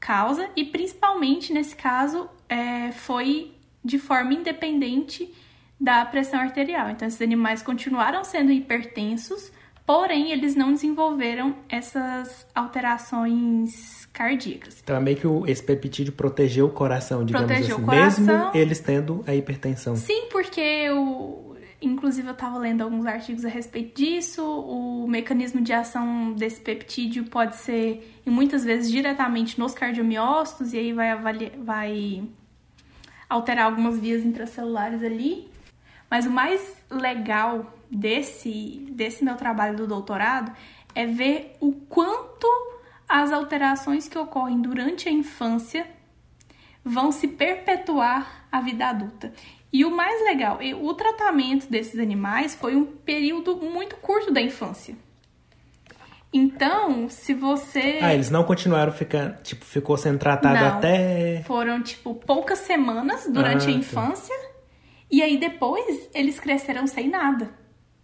causa e principalmente nesse caso é, foi de forma independente da pressão arterial. Então, esses animais continuaram sendo hipertensos, porém, eles não desenvolveram essas alterações cardíacas. Então, é meio que esse peptídeo protegeu o coração, digamos protegeu assim, o coração. mesmo eles tendo a hipertensão. Sim, porque o, inclusive eu estava lendo alguns artigos a respeito disso. O mecanismo de ação desse peptídeo pode ser, e muitas vezes, diretamente nos cardiomiócitos, e aí vai, vai alterar algumas vias intracelulares ali. Mas o mais legal desse, desse meu trabalho do doutorado é ver o quanto as alterações que ocorrem durante a infância vão se perpetuar a vida adulta. E o mais legal, o tratamento desses animais foi um período muito curto da infância. Então, se você. Ah, eles não continuaram ficando. Tipo, ficou sendo tratado não, até. Foram, tipo, poucas semanas durante ah, a infância. Tá. E aí depois eles cresceram sem nada.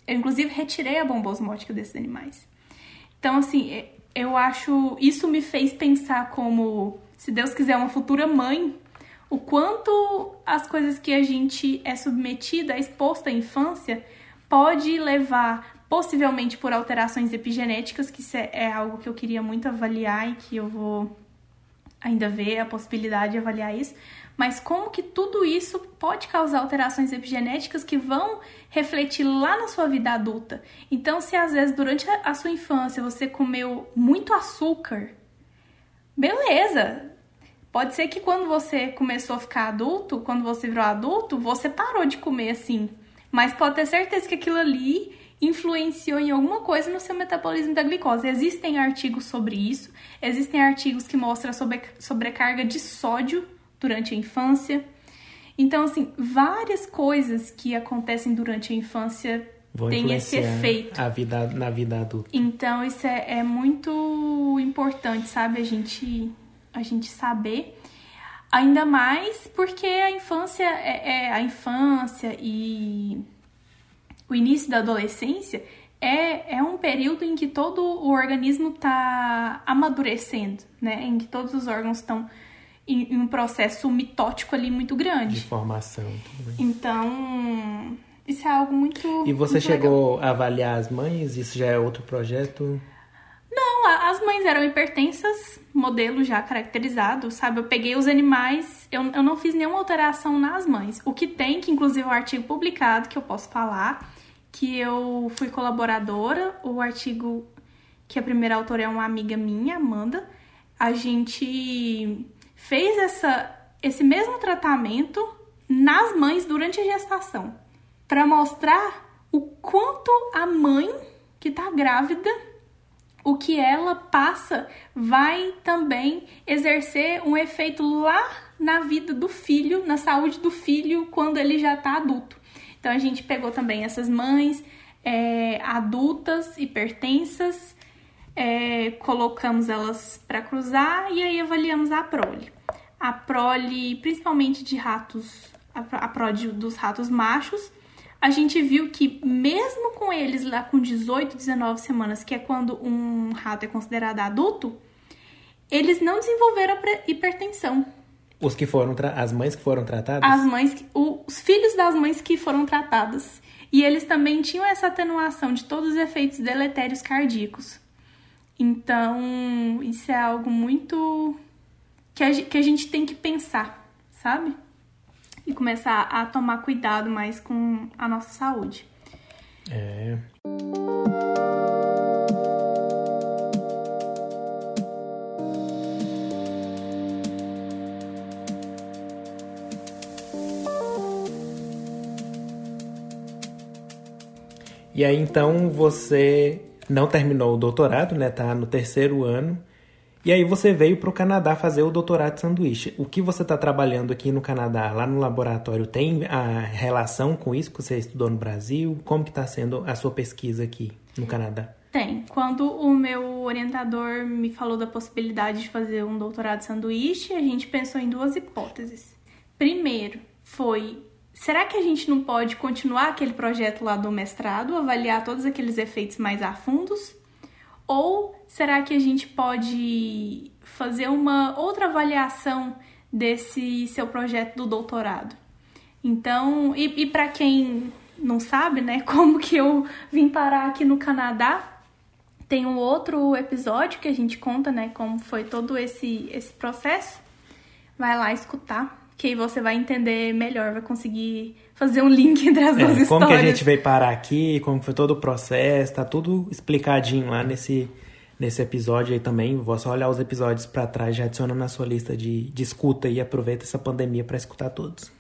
Eu, inclusive, retirei a bomba osmótica desses animais. Então, assim, eu acho. Isso me fez pensar como, se Deus quiser, uma futura mãe. O quanto as coisas que a gente é submetida, exposta à infância, pode levar possivelmente por alterações epigenéticas, que é, é algo que eu queria muito avaliar e que eu vou ainda ver a possibilidade de avaliar isso, mas como que tudo isso pode causar alterações epigenéticas que vão refletir lá na sua vida adulta. Então, se às vezes durante a sua infância você comeu muito açúcar, beleza. Pode ser que quando você começou a ficar adulto, quando você virou adulto, você parou de comer assim. Mas pode ter certeza que aquilo ali influenciou em alguma coisa no seu metabolismo da glicose. Existem artigos sobre isso, existem artigos que mostram sobre sobrecarga de sódio durante a infância. Então, assim, várias coisas que acontecem durante a infância têm esse efeito. A vida, na vida adulta. Então, isso é, é muito importante, sabe? A gente, a gente saber. Ainda mais porque a infância é, é, a infância e o início da adolescência é, é um período em que todo o organismo está amadurecendo, né? Em que todos os órgãos estão em, um processo mitótico ali muito grande. De formação. Então, isso é algo muito. E você muito chegou legal. a avaliar as mães? Isso já é outro projeto? Não, as mães eram hipertensas, modelo já caracterizado, sabe? Eu peguei os animais, eu, eu não fiz nenhuma alteração nas mães. O que tem, que inclusive é um artigo publicado que eu posso falar, que eu fui colaboradora, o artigo que a primeira autora é uma amiga minha, Amanda. A gente fez essa, esse mesmo tratamento nas mães durante a gestação, para mostrar o quanto a mãe que está grávida, o que ela passa, vai também exercer um efeito lá na vida do filho, na saúde do filho, quando ele já está adulto. Então a gente pegou também essas mães é, adultas, hipertensas, é, colocamos elas para cruzar e aí avaliamos a prole. A prole, principalmente de ratos, a prole dos ratos machos, a gente viu que mesmo com eles lá com 18, 19 semanas, que é quando um rato é considerado adulto, eles não desenvolveram hipertensão. Os que foram as mães que foram tratadas? As mães, os filhos das mães que foram tratadas. E eles também tinham essa atenuação de todos os efeitos deletérios cardíacos. Então, isso é algo muito que a, que a gente tem que pensar, sabe? E começar a tomar cuidado mais com a nossa saúde. É. E aí então você não terminou o doutorado, né? Tá no terceiro ano. E aí você veio para o Canadá fazer o doutorado de sanduíche. O que você está trabalhando aqui no Canadá, lá no laboratório, tem a relação com isso que você estudou no Brasil? Como que está sendo a sua pesquisa aqui no Canadá? Tem. Quando o meu orientador me falou da possibilidade de fazer um doutorado de sanduíche, a gente pensou em duas hipóteses. Primeiro, foi será que a gente não pode continuar aquele projeto lá do mestrado, avaliar todos aqueles efeitos mais a fundos? Ou será que a gente pode fazer uma outra avaliação desse seu projeto do doutorado? Então, e, e para quem não sabe, né, como que eu vim parar aqui no Canadá, tem um outro episódio que a gente conta, né, como foi todo esse, esse processo. Vai lá escutar, que aí você vai entender melhor, vai conseguir fazer um link entre as é, duas como histórias. Como que a gente veio parar aqui, como foi todo o processo, tá tudo explicadinho lá nesse, nesse episódio aí também. Vou só olhar os episódios para trás, já adiciona na sua lista de, de escuta e aproveita essa pandemia para escutar todos.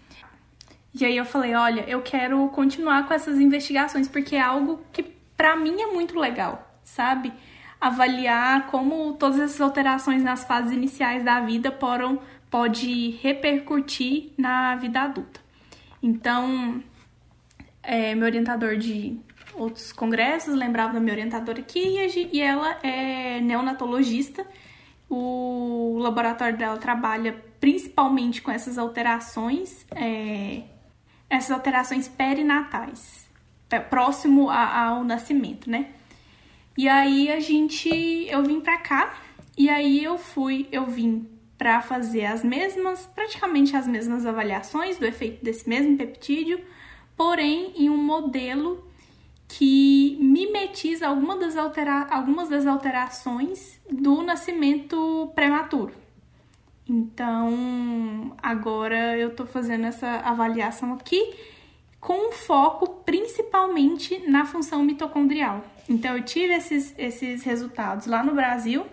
E aí eu falei, olha, eu quero continuar com essas investigações porque é algo que para mim é muito legal, sabe? Avaliar como todas essas alterações nas fases iniciais da vida foram pode repercutir na vida adulta. Então, é, meu orientador de outros congressos lembrava da minha orientadora aqui e ela é neonatologista. O laboratório dela trabalha principalmente com essas alterações, é, essas alterações perinatais, próximo a, ao nascimento, né? E aí a gente, eu vim pra cá e aí eu fui, eu vim para fazer as mesmas, praticamente as mesmas avaliações do efeito desse mesmo peptídeo, porém em um modelo que mimetiza alguma das altera algumas das alterações do nascimento prematuro. Então, agora eu estou fazendo essa avaliação aqui com foco principalmente na função mitocondrial. Então, eu tive esses, esses resultados lá no Brasil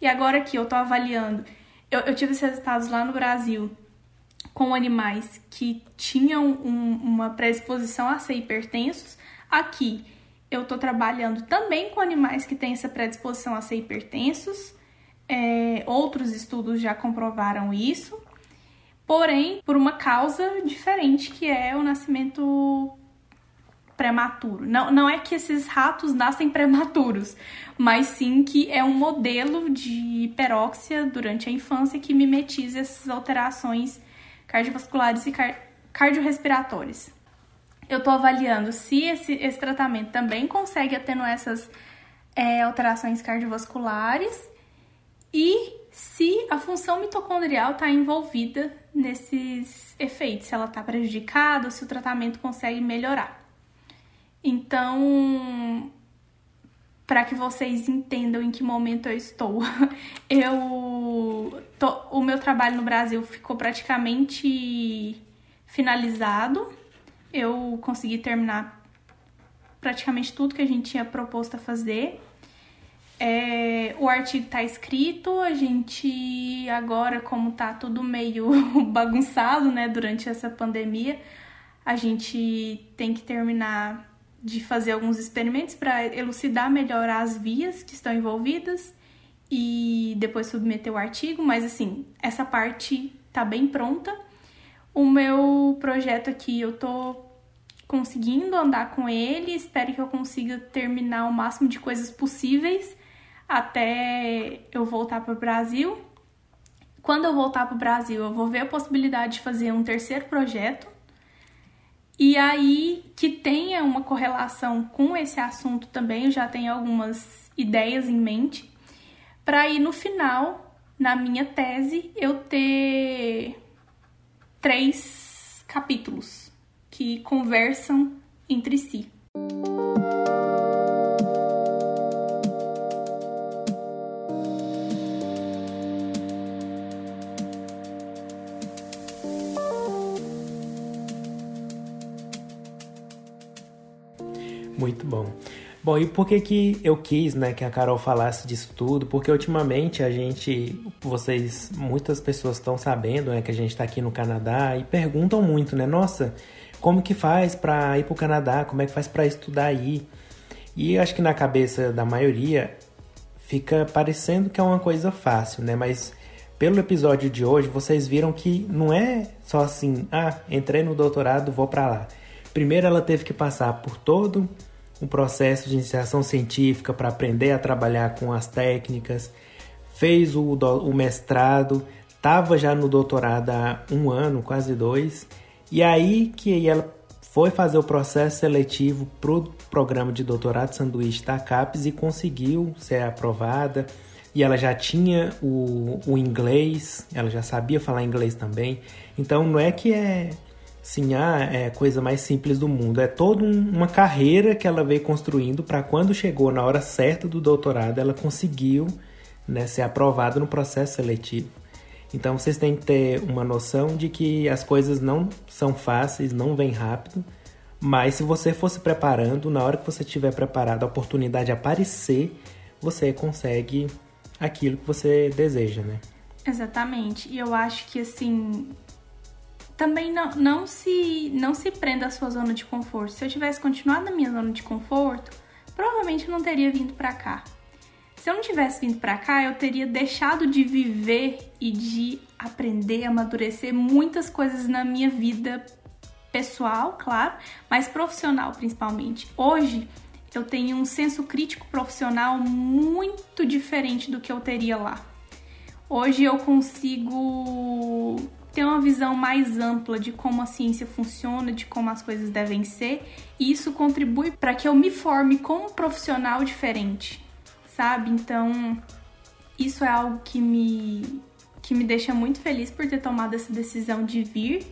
E agora que eu tô avaliando, eu, eu tive esses resultados lá no Brasil com animais que tinham um, uma predisposição a ser hipertensos. Aqui eu tô trabalhando também com animais que têm essa predisposição a ser hipertensos. É, outros estudos já comprovaram isso, porém por uma causa diferente que é o nascimento prematuro. Não, não é que esses ratos nascem prematuros, mas sim que é um modelo de hiperóxia durante a infância que mimetiza essas alterações cardiovasculares e car cardiorrespiratórias. Eu estou avaliando se esse, esse tratamento também consegue atenuar essas é, alterações cardiovasculares e se a função mitocondrial está envolvida nesses efeitos, se ela está prejudicada se o tratamento consegue melhorar. Então, para que vocês entendam em que momento eu estou, eu tô, o meu trabalho no Brasil ficou praticamente finalizado. Eu consegui terminar praticamente tudo que a gente tinha proposto a fazer. É, o artigo está escrito, a gente agora, como tá tudo meio bagunçado, né, durante essa pandemia, a gente tem que terminar de fazer alguns experimentos para elucidar melhor as vias que estão envolvidas e depois submeter o artigo, mas assim, essa parte tá bem pronta. O meu projeto aqui eu tô conseguindo andar com ele, espero que eu consiga terminar o máximo de coisas possíveis até eu voltar para o Brasil. Quando eu voltar para o Brasil, eu vou ver a possibilidade de fazer um terceiro projeto e aí que tenha uma correlação com esse assunto também, eu já tenho algumas ideias em mente, para aí no final, na minha tese, eu ter três capítulos que conversam entre si. Muito bom. Bom, e por que que eu quis, né, que a Carol falasse disso tudo? Porque ultimamente a gente, vocês, muitas pessoas estão sabendo, né, que a gente está aqui no Canadá e perguntam muito, né, nossa, como que faz para ir para o Canadá? Como é que faz para estudar aí? E acho que na cabeça da maioria fica parecendo que é uma coisa fácil, né? Mas pelo episódio de hoje, vocês viram que não é só assim, ah, entrei no doutorado, vou para lá. Primeiro ela teve que passar por todo um processo de iniciação científica para aprender a trabalhar com as técnicas, fez o, o mestrado, estava já no doutorado há um ano, quase dois, e aí que ela foi fazer o processo seletivo para o programa de doutorado sanduíche da CAPES e conseguiu ser aprovada. E ela já tinha o, o inglês, ela já sabia falar inglês também. Então não é que é Sim, ah, é a coisa mais simples do mundo. É toda um, uma carreira que ela veio construindo para quando chegou na hora certa do doutorado, ela conseguiu né, ser aprovada no processo seletivo. Então vocês têm que ter uma noção de que as coisas não são fáceis, não vêm rápido, mas se você for se preparando, na hora que você estiver preparado, a oportunidade aparecer, você consegue aquilo que você deseja, né? Exatamente. E eu acho que assim, também não, não, se, não se prenda à sua zona de conforto. Se eu tivesse continuado na minha zona de conforto, provavelmente eu não teria vindo para cá. Se eu não tivesse vindo para cá, eu teria deixado de viver e de aprender, amadurecer muitas coisas na minha vida pessoal, claro, mas profissional principalmente. Hoje eu tenho um senso crítico profissional muito diferente do que eu teria lá. Hoje eu consigo ter uma visão mais ampla de como a ciência funciona, de como as coisas devem ser, e isso contribui para que eu me forme como um profissional diferente, sabe? Então, isso é algo que me que me deixa muito feliz por ter tomado essa decisão de vir.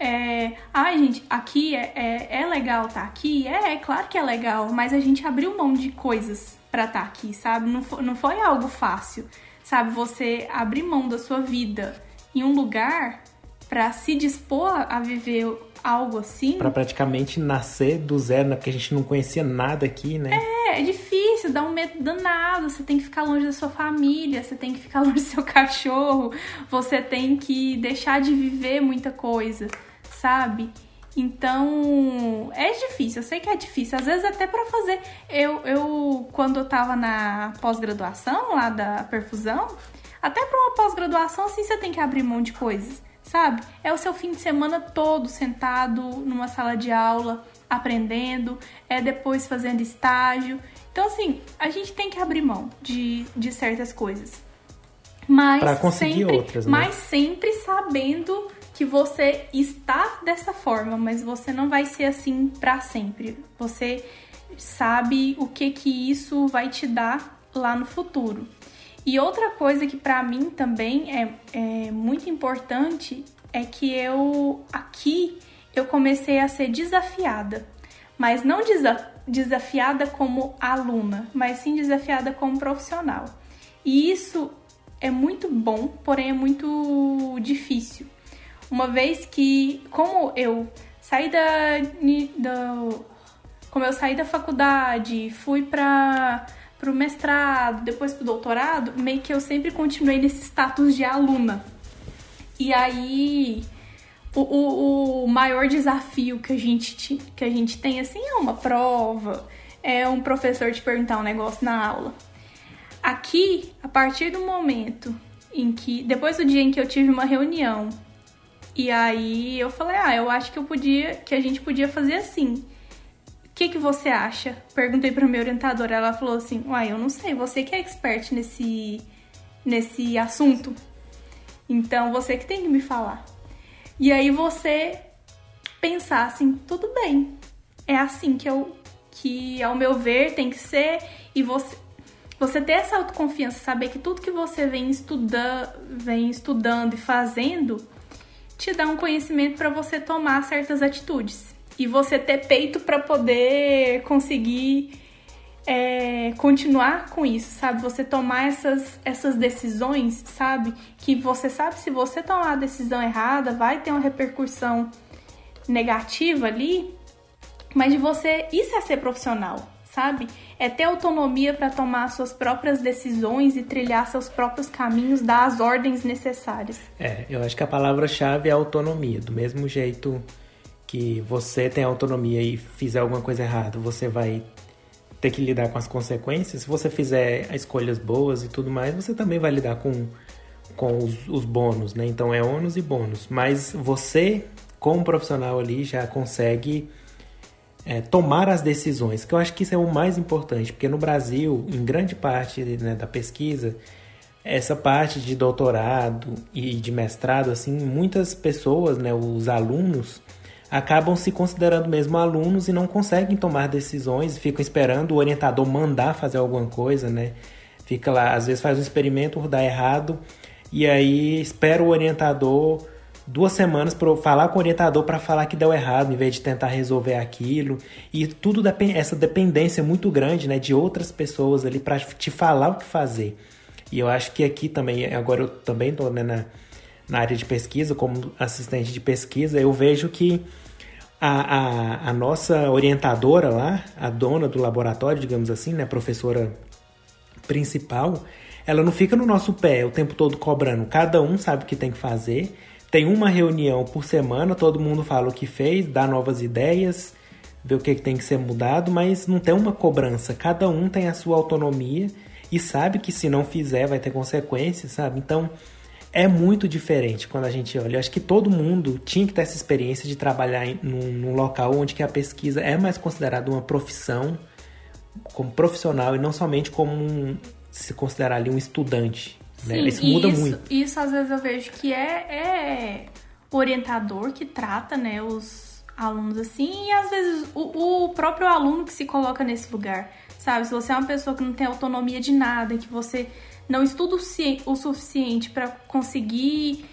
É, ai, gente, aqui é, é, é legal estar tá aqui? É, é claro que é legal, mas a gente abriu mão de coisas para estar tá aqui, sabe? Não não foi algo fácil, sabe? Você abrir mão da sua vida em um lugar para se dispor a viver algo assim. Para praticamente nascer do zero, né? Porque a gente não conhecia nada aqui, né? É, é difícil. dá um medo danado. Você tem que ficar longe da sua família, você tem que ficar longe do seu cachorro, você tem que deixar de viver muita coisa, sabe? Então, é difícil, eu sei que é difícil. Às vezes até para fazer. Eu, eu, quando eu tava na pós-graduação lá da perfusão, até para uma pós-graduação, assim, você tem que abrir mão de coisas, sabe? É o seu fim de semana todo sentado numa sala de aula, aprendendo, é depois fazendo estágio. Então, assim, a gente tem que abrir mão de, de certas coisas. Mas pra conseguir sempre, outras, né? mas sempre sabendo que você está dessa forma, mas você não vai ser assim para sempre. Você sabe o que que isso vai te dar lá no futuro. E outra coisa que para mim também é, é muito importante é que eu aqui eu comecei a ser desafiada, mas não desa desafiada como aluna, mas sim desafiada como profissional. E isso é muito bom, porém é muito difícil. Uma vez que, como eu saí da, da como eu saí da faculdade, fui para o mestrado, depois para o doutorado, meio que eu sempre continuei nesse status de aluna. E aí o, o, o, maior desafio que a, gente, que a gente tem, assim, é uma prova, é um professor te perguntar um negócio na aula. Aqui, a partir do momento em que, depois do dia em que eu tive uma reunião, e aí eu falei, ah, eu acho que eu podia, que a gente podia fazer assim. O que, que você acha? Perguntei para minha orientadora, ela falou assim, uai, eu não sei, você que é expert nesse, nesse assunto, então você que tem que me falar. E aí você pensar assim, tudo bem, é assim que eu que ao meu ver tem que ser e você você ter essa autoconfiança, saber que tudo que você vem estudando, vem estudando e fazendo te dá um conhecimento para você tomar certas atitudes e você ter peito para poder conseguir é, continuar com isso, sabe? Você tomar essas, essas decisões, sabe? Que você sabe se você tomar a decisão errada, vai ter uma repercussão negativa ali, mas de você. Isso é ser profissional, sabe? É ter autonomia para tomar suas próprias decisões e trilhar seus próprios caminhos, dar as ordens necessárias. É, eu acho que a palavra-chave é autonomia. Do mesmo jeito que você tem autonomia e fizer alguma coisa errada, você vai ter que lidar com as consequências. Se você fizer escolhas boas e tudo mais, você também vai lidar com, com os, os bônus, né? Então é ônus e bônus. Mas você, como profissional ali, já consegue é, tomar as decisões, que eu acho que isso é o mais importante, porque no Brasil, em grande parte né, da pesquisa, essa parte de doutorado e de mestrado, assim, muitas pessoas, né, os alunos, acabam se considerando mesmo alunos e não conseguem tomar decisões, ficam esperando o orientador mandar fazer alguma coisa, né? Fica lá, às vezes faz um experimento, dá errado, e aí espera o orientador duas semanas para falar com o orientador para falar que deu errado, em vez de tentar resolver aquilo. E tudo depende, essa dependência é muito grande, né, de outras pessoas ali para te falar o que fazer. E eu acho que aqui também, agora eu também estou né, na, na área de pesquisa, como assistente de pesquisa, eu vejo que a, a, a, nossa orientadora lá, a dona do laboratório, digamos assim, né, a professora principal, ela não fica no nosso pé o tempo todo cobrando. Cada um sabe o que tem que fazer. Tem uma reunião por semana, todo mundo fala o que fez, dá novas ideias, vê o que, que tem que ser mudado, mas não tem uma cobrança. Cada um tem a sua autonomia e sabe que se não fizer vai ter consequências, sabe? Então, é muito diferente quando a gente olha. Eu acho que todo mundo tinha que ter essa experiência de trabalhar em, num, num, local onde que a pesquisa é mais considerada uma profissão, como profissional e não somente como um, se considerar ali um estudante. Né? Sim, isso muda isso, muito. Isso às vezes eu vejo que é, é o orientador que trata né, os alunos assim e às vezes o, o próprio aluno que se coloca nesse lugar. Sabe, se você é uma pessoa que não tem autonomia de nada, que você não estuda o suficiente para conseguir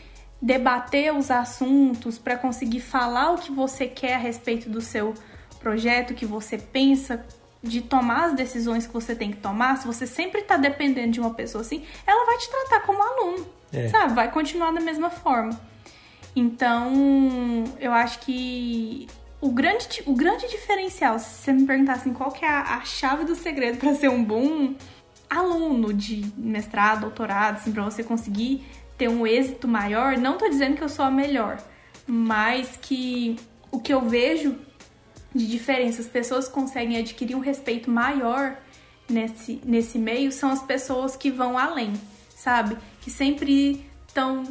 debater os assuntos, para conseguir falar o que você quer a respeito do seu projeto, que você pensa, de tomar as decisões que você tem que tomar, se você sempre está dependendo de uma pessoa assim, ela vai te tratar como aluno, é. sabe? Vai continuar da mesma forma. Então, eu acho que o grande, o grande diferencial, se você me perguntasse assim, qual que é a, a chave do segredo para ser um bom aluno de mestrado, doutorado, assim, para você conseguir ter um êxito maior, não tô dizendo que eu sou a melhor, mas que o que eu vejo de diferença, as pessoas conseguem adquirir um respeito maior nesse, nesse meio são as pessoas que vão além, sabe? Que sempre estão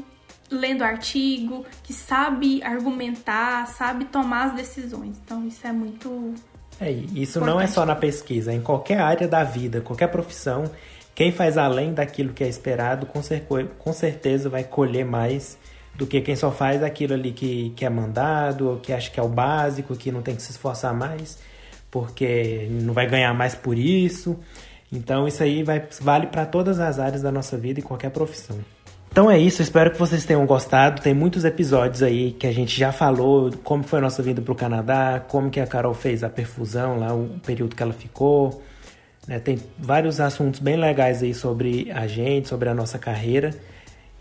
lendo artigo, que sabe argumentar, sabe tomar as decisões. Então isso é muito. É, isso importante. não é só na pesquisa, é em qualquer área da vida, qualquer profissão. Quem faz além daquilo que é esperado, com, com certeza vai colher mais do que quem só faz aquilo ali que, que é mandado, ou que acha que é o básico, que não tem que se esforçar mais, porque não vai ganhar mais por isso. Então isso aí vai, vale para todas as áreas da nossa vida e qualquer profissão. Então é isso, espero que vocês tenham gostado. Tem muitos episódios aí que a gente já falou, como foi a nossa vinda para o Canadá, como que a Carol fez a perfusão lá, o período que ela ficou. Né? Tem vários assuntos bem legais aí sobre a gente, sobre a nossa carreira.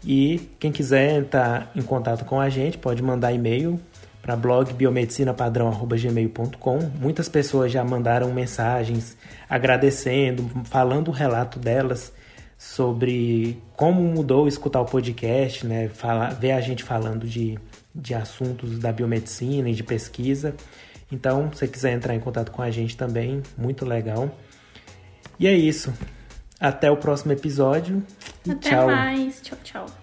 E quem quiser entrar em contato com a gente, pode mandar e-mail para blog biomedicinapadrão.gmail.com. Muitas pessoas já mandaram mensagens agradecendo, falando o relato delas sobre como mudou escutar o podcast, né? Falar, ver a gente falando de, de assuntos da biomedicina e de pesquisa. Então, se você quiser entrar em contato com a gente também, muito legal. E é isso. Até o próximo episódio. Até tchau. mais. Tchau, tchau.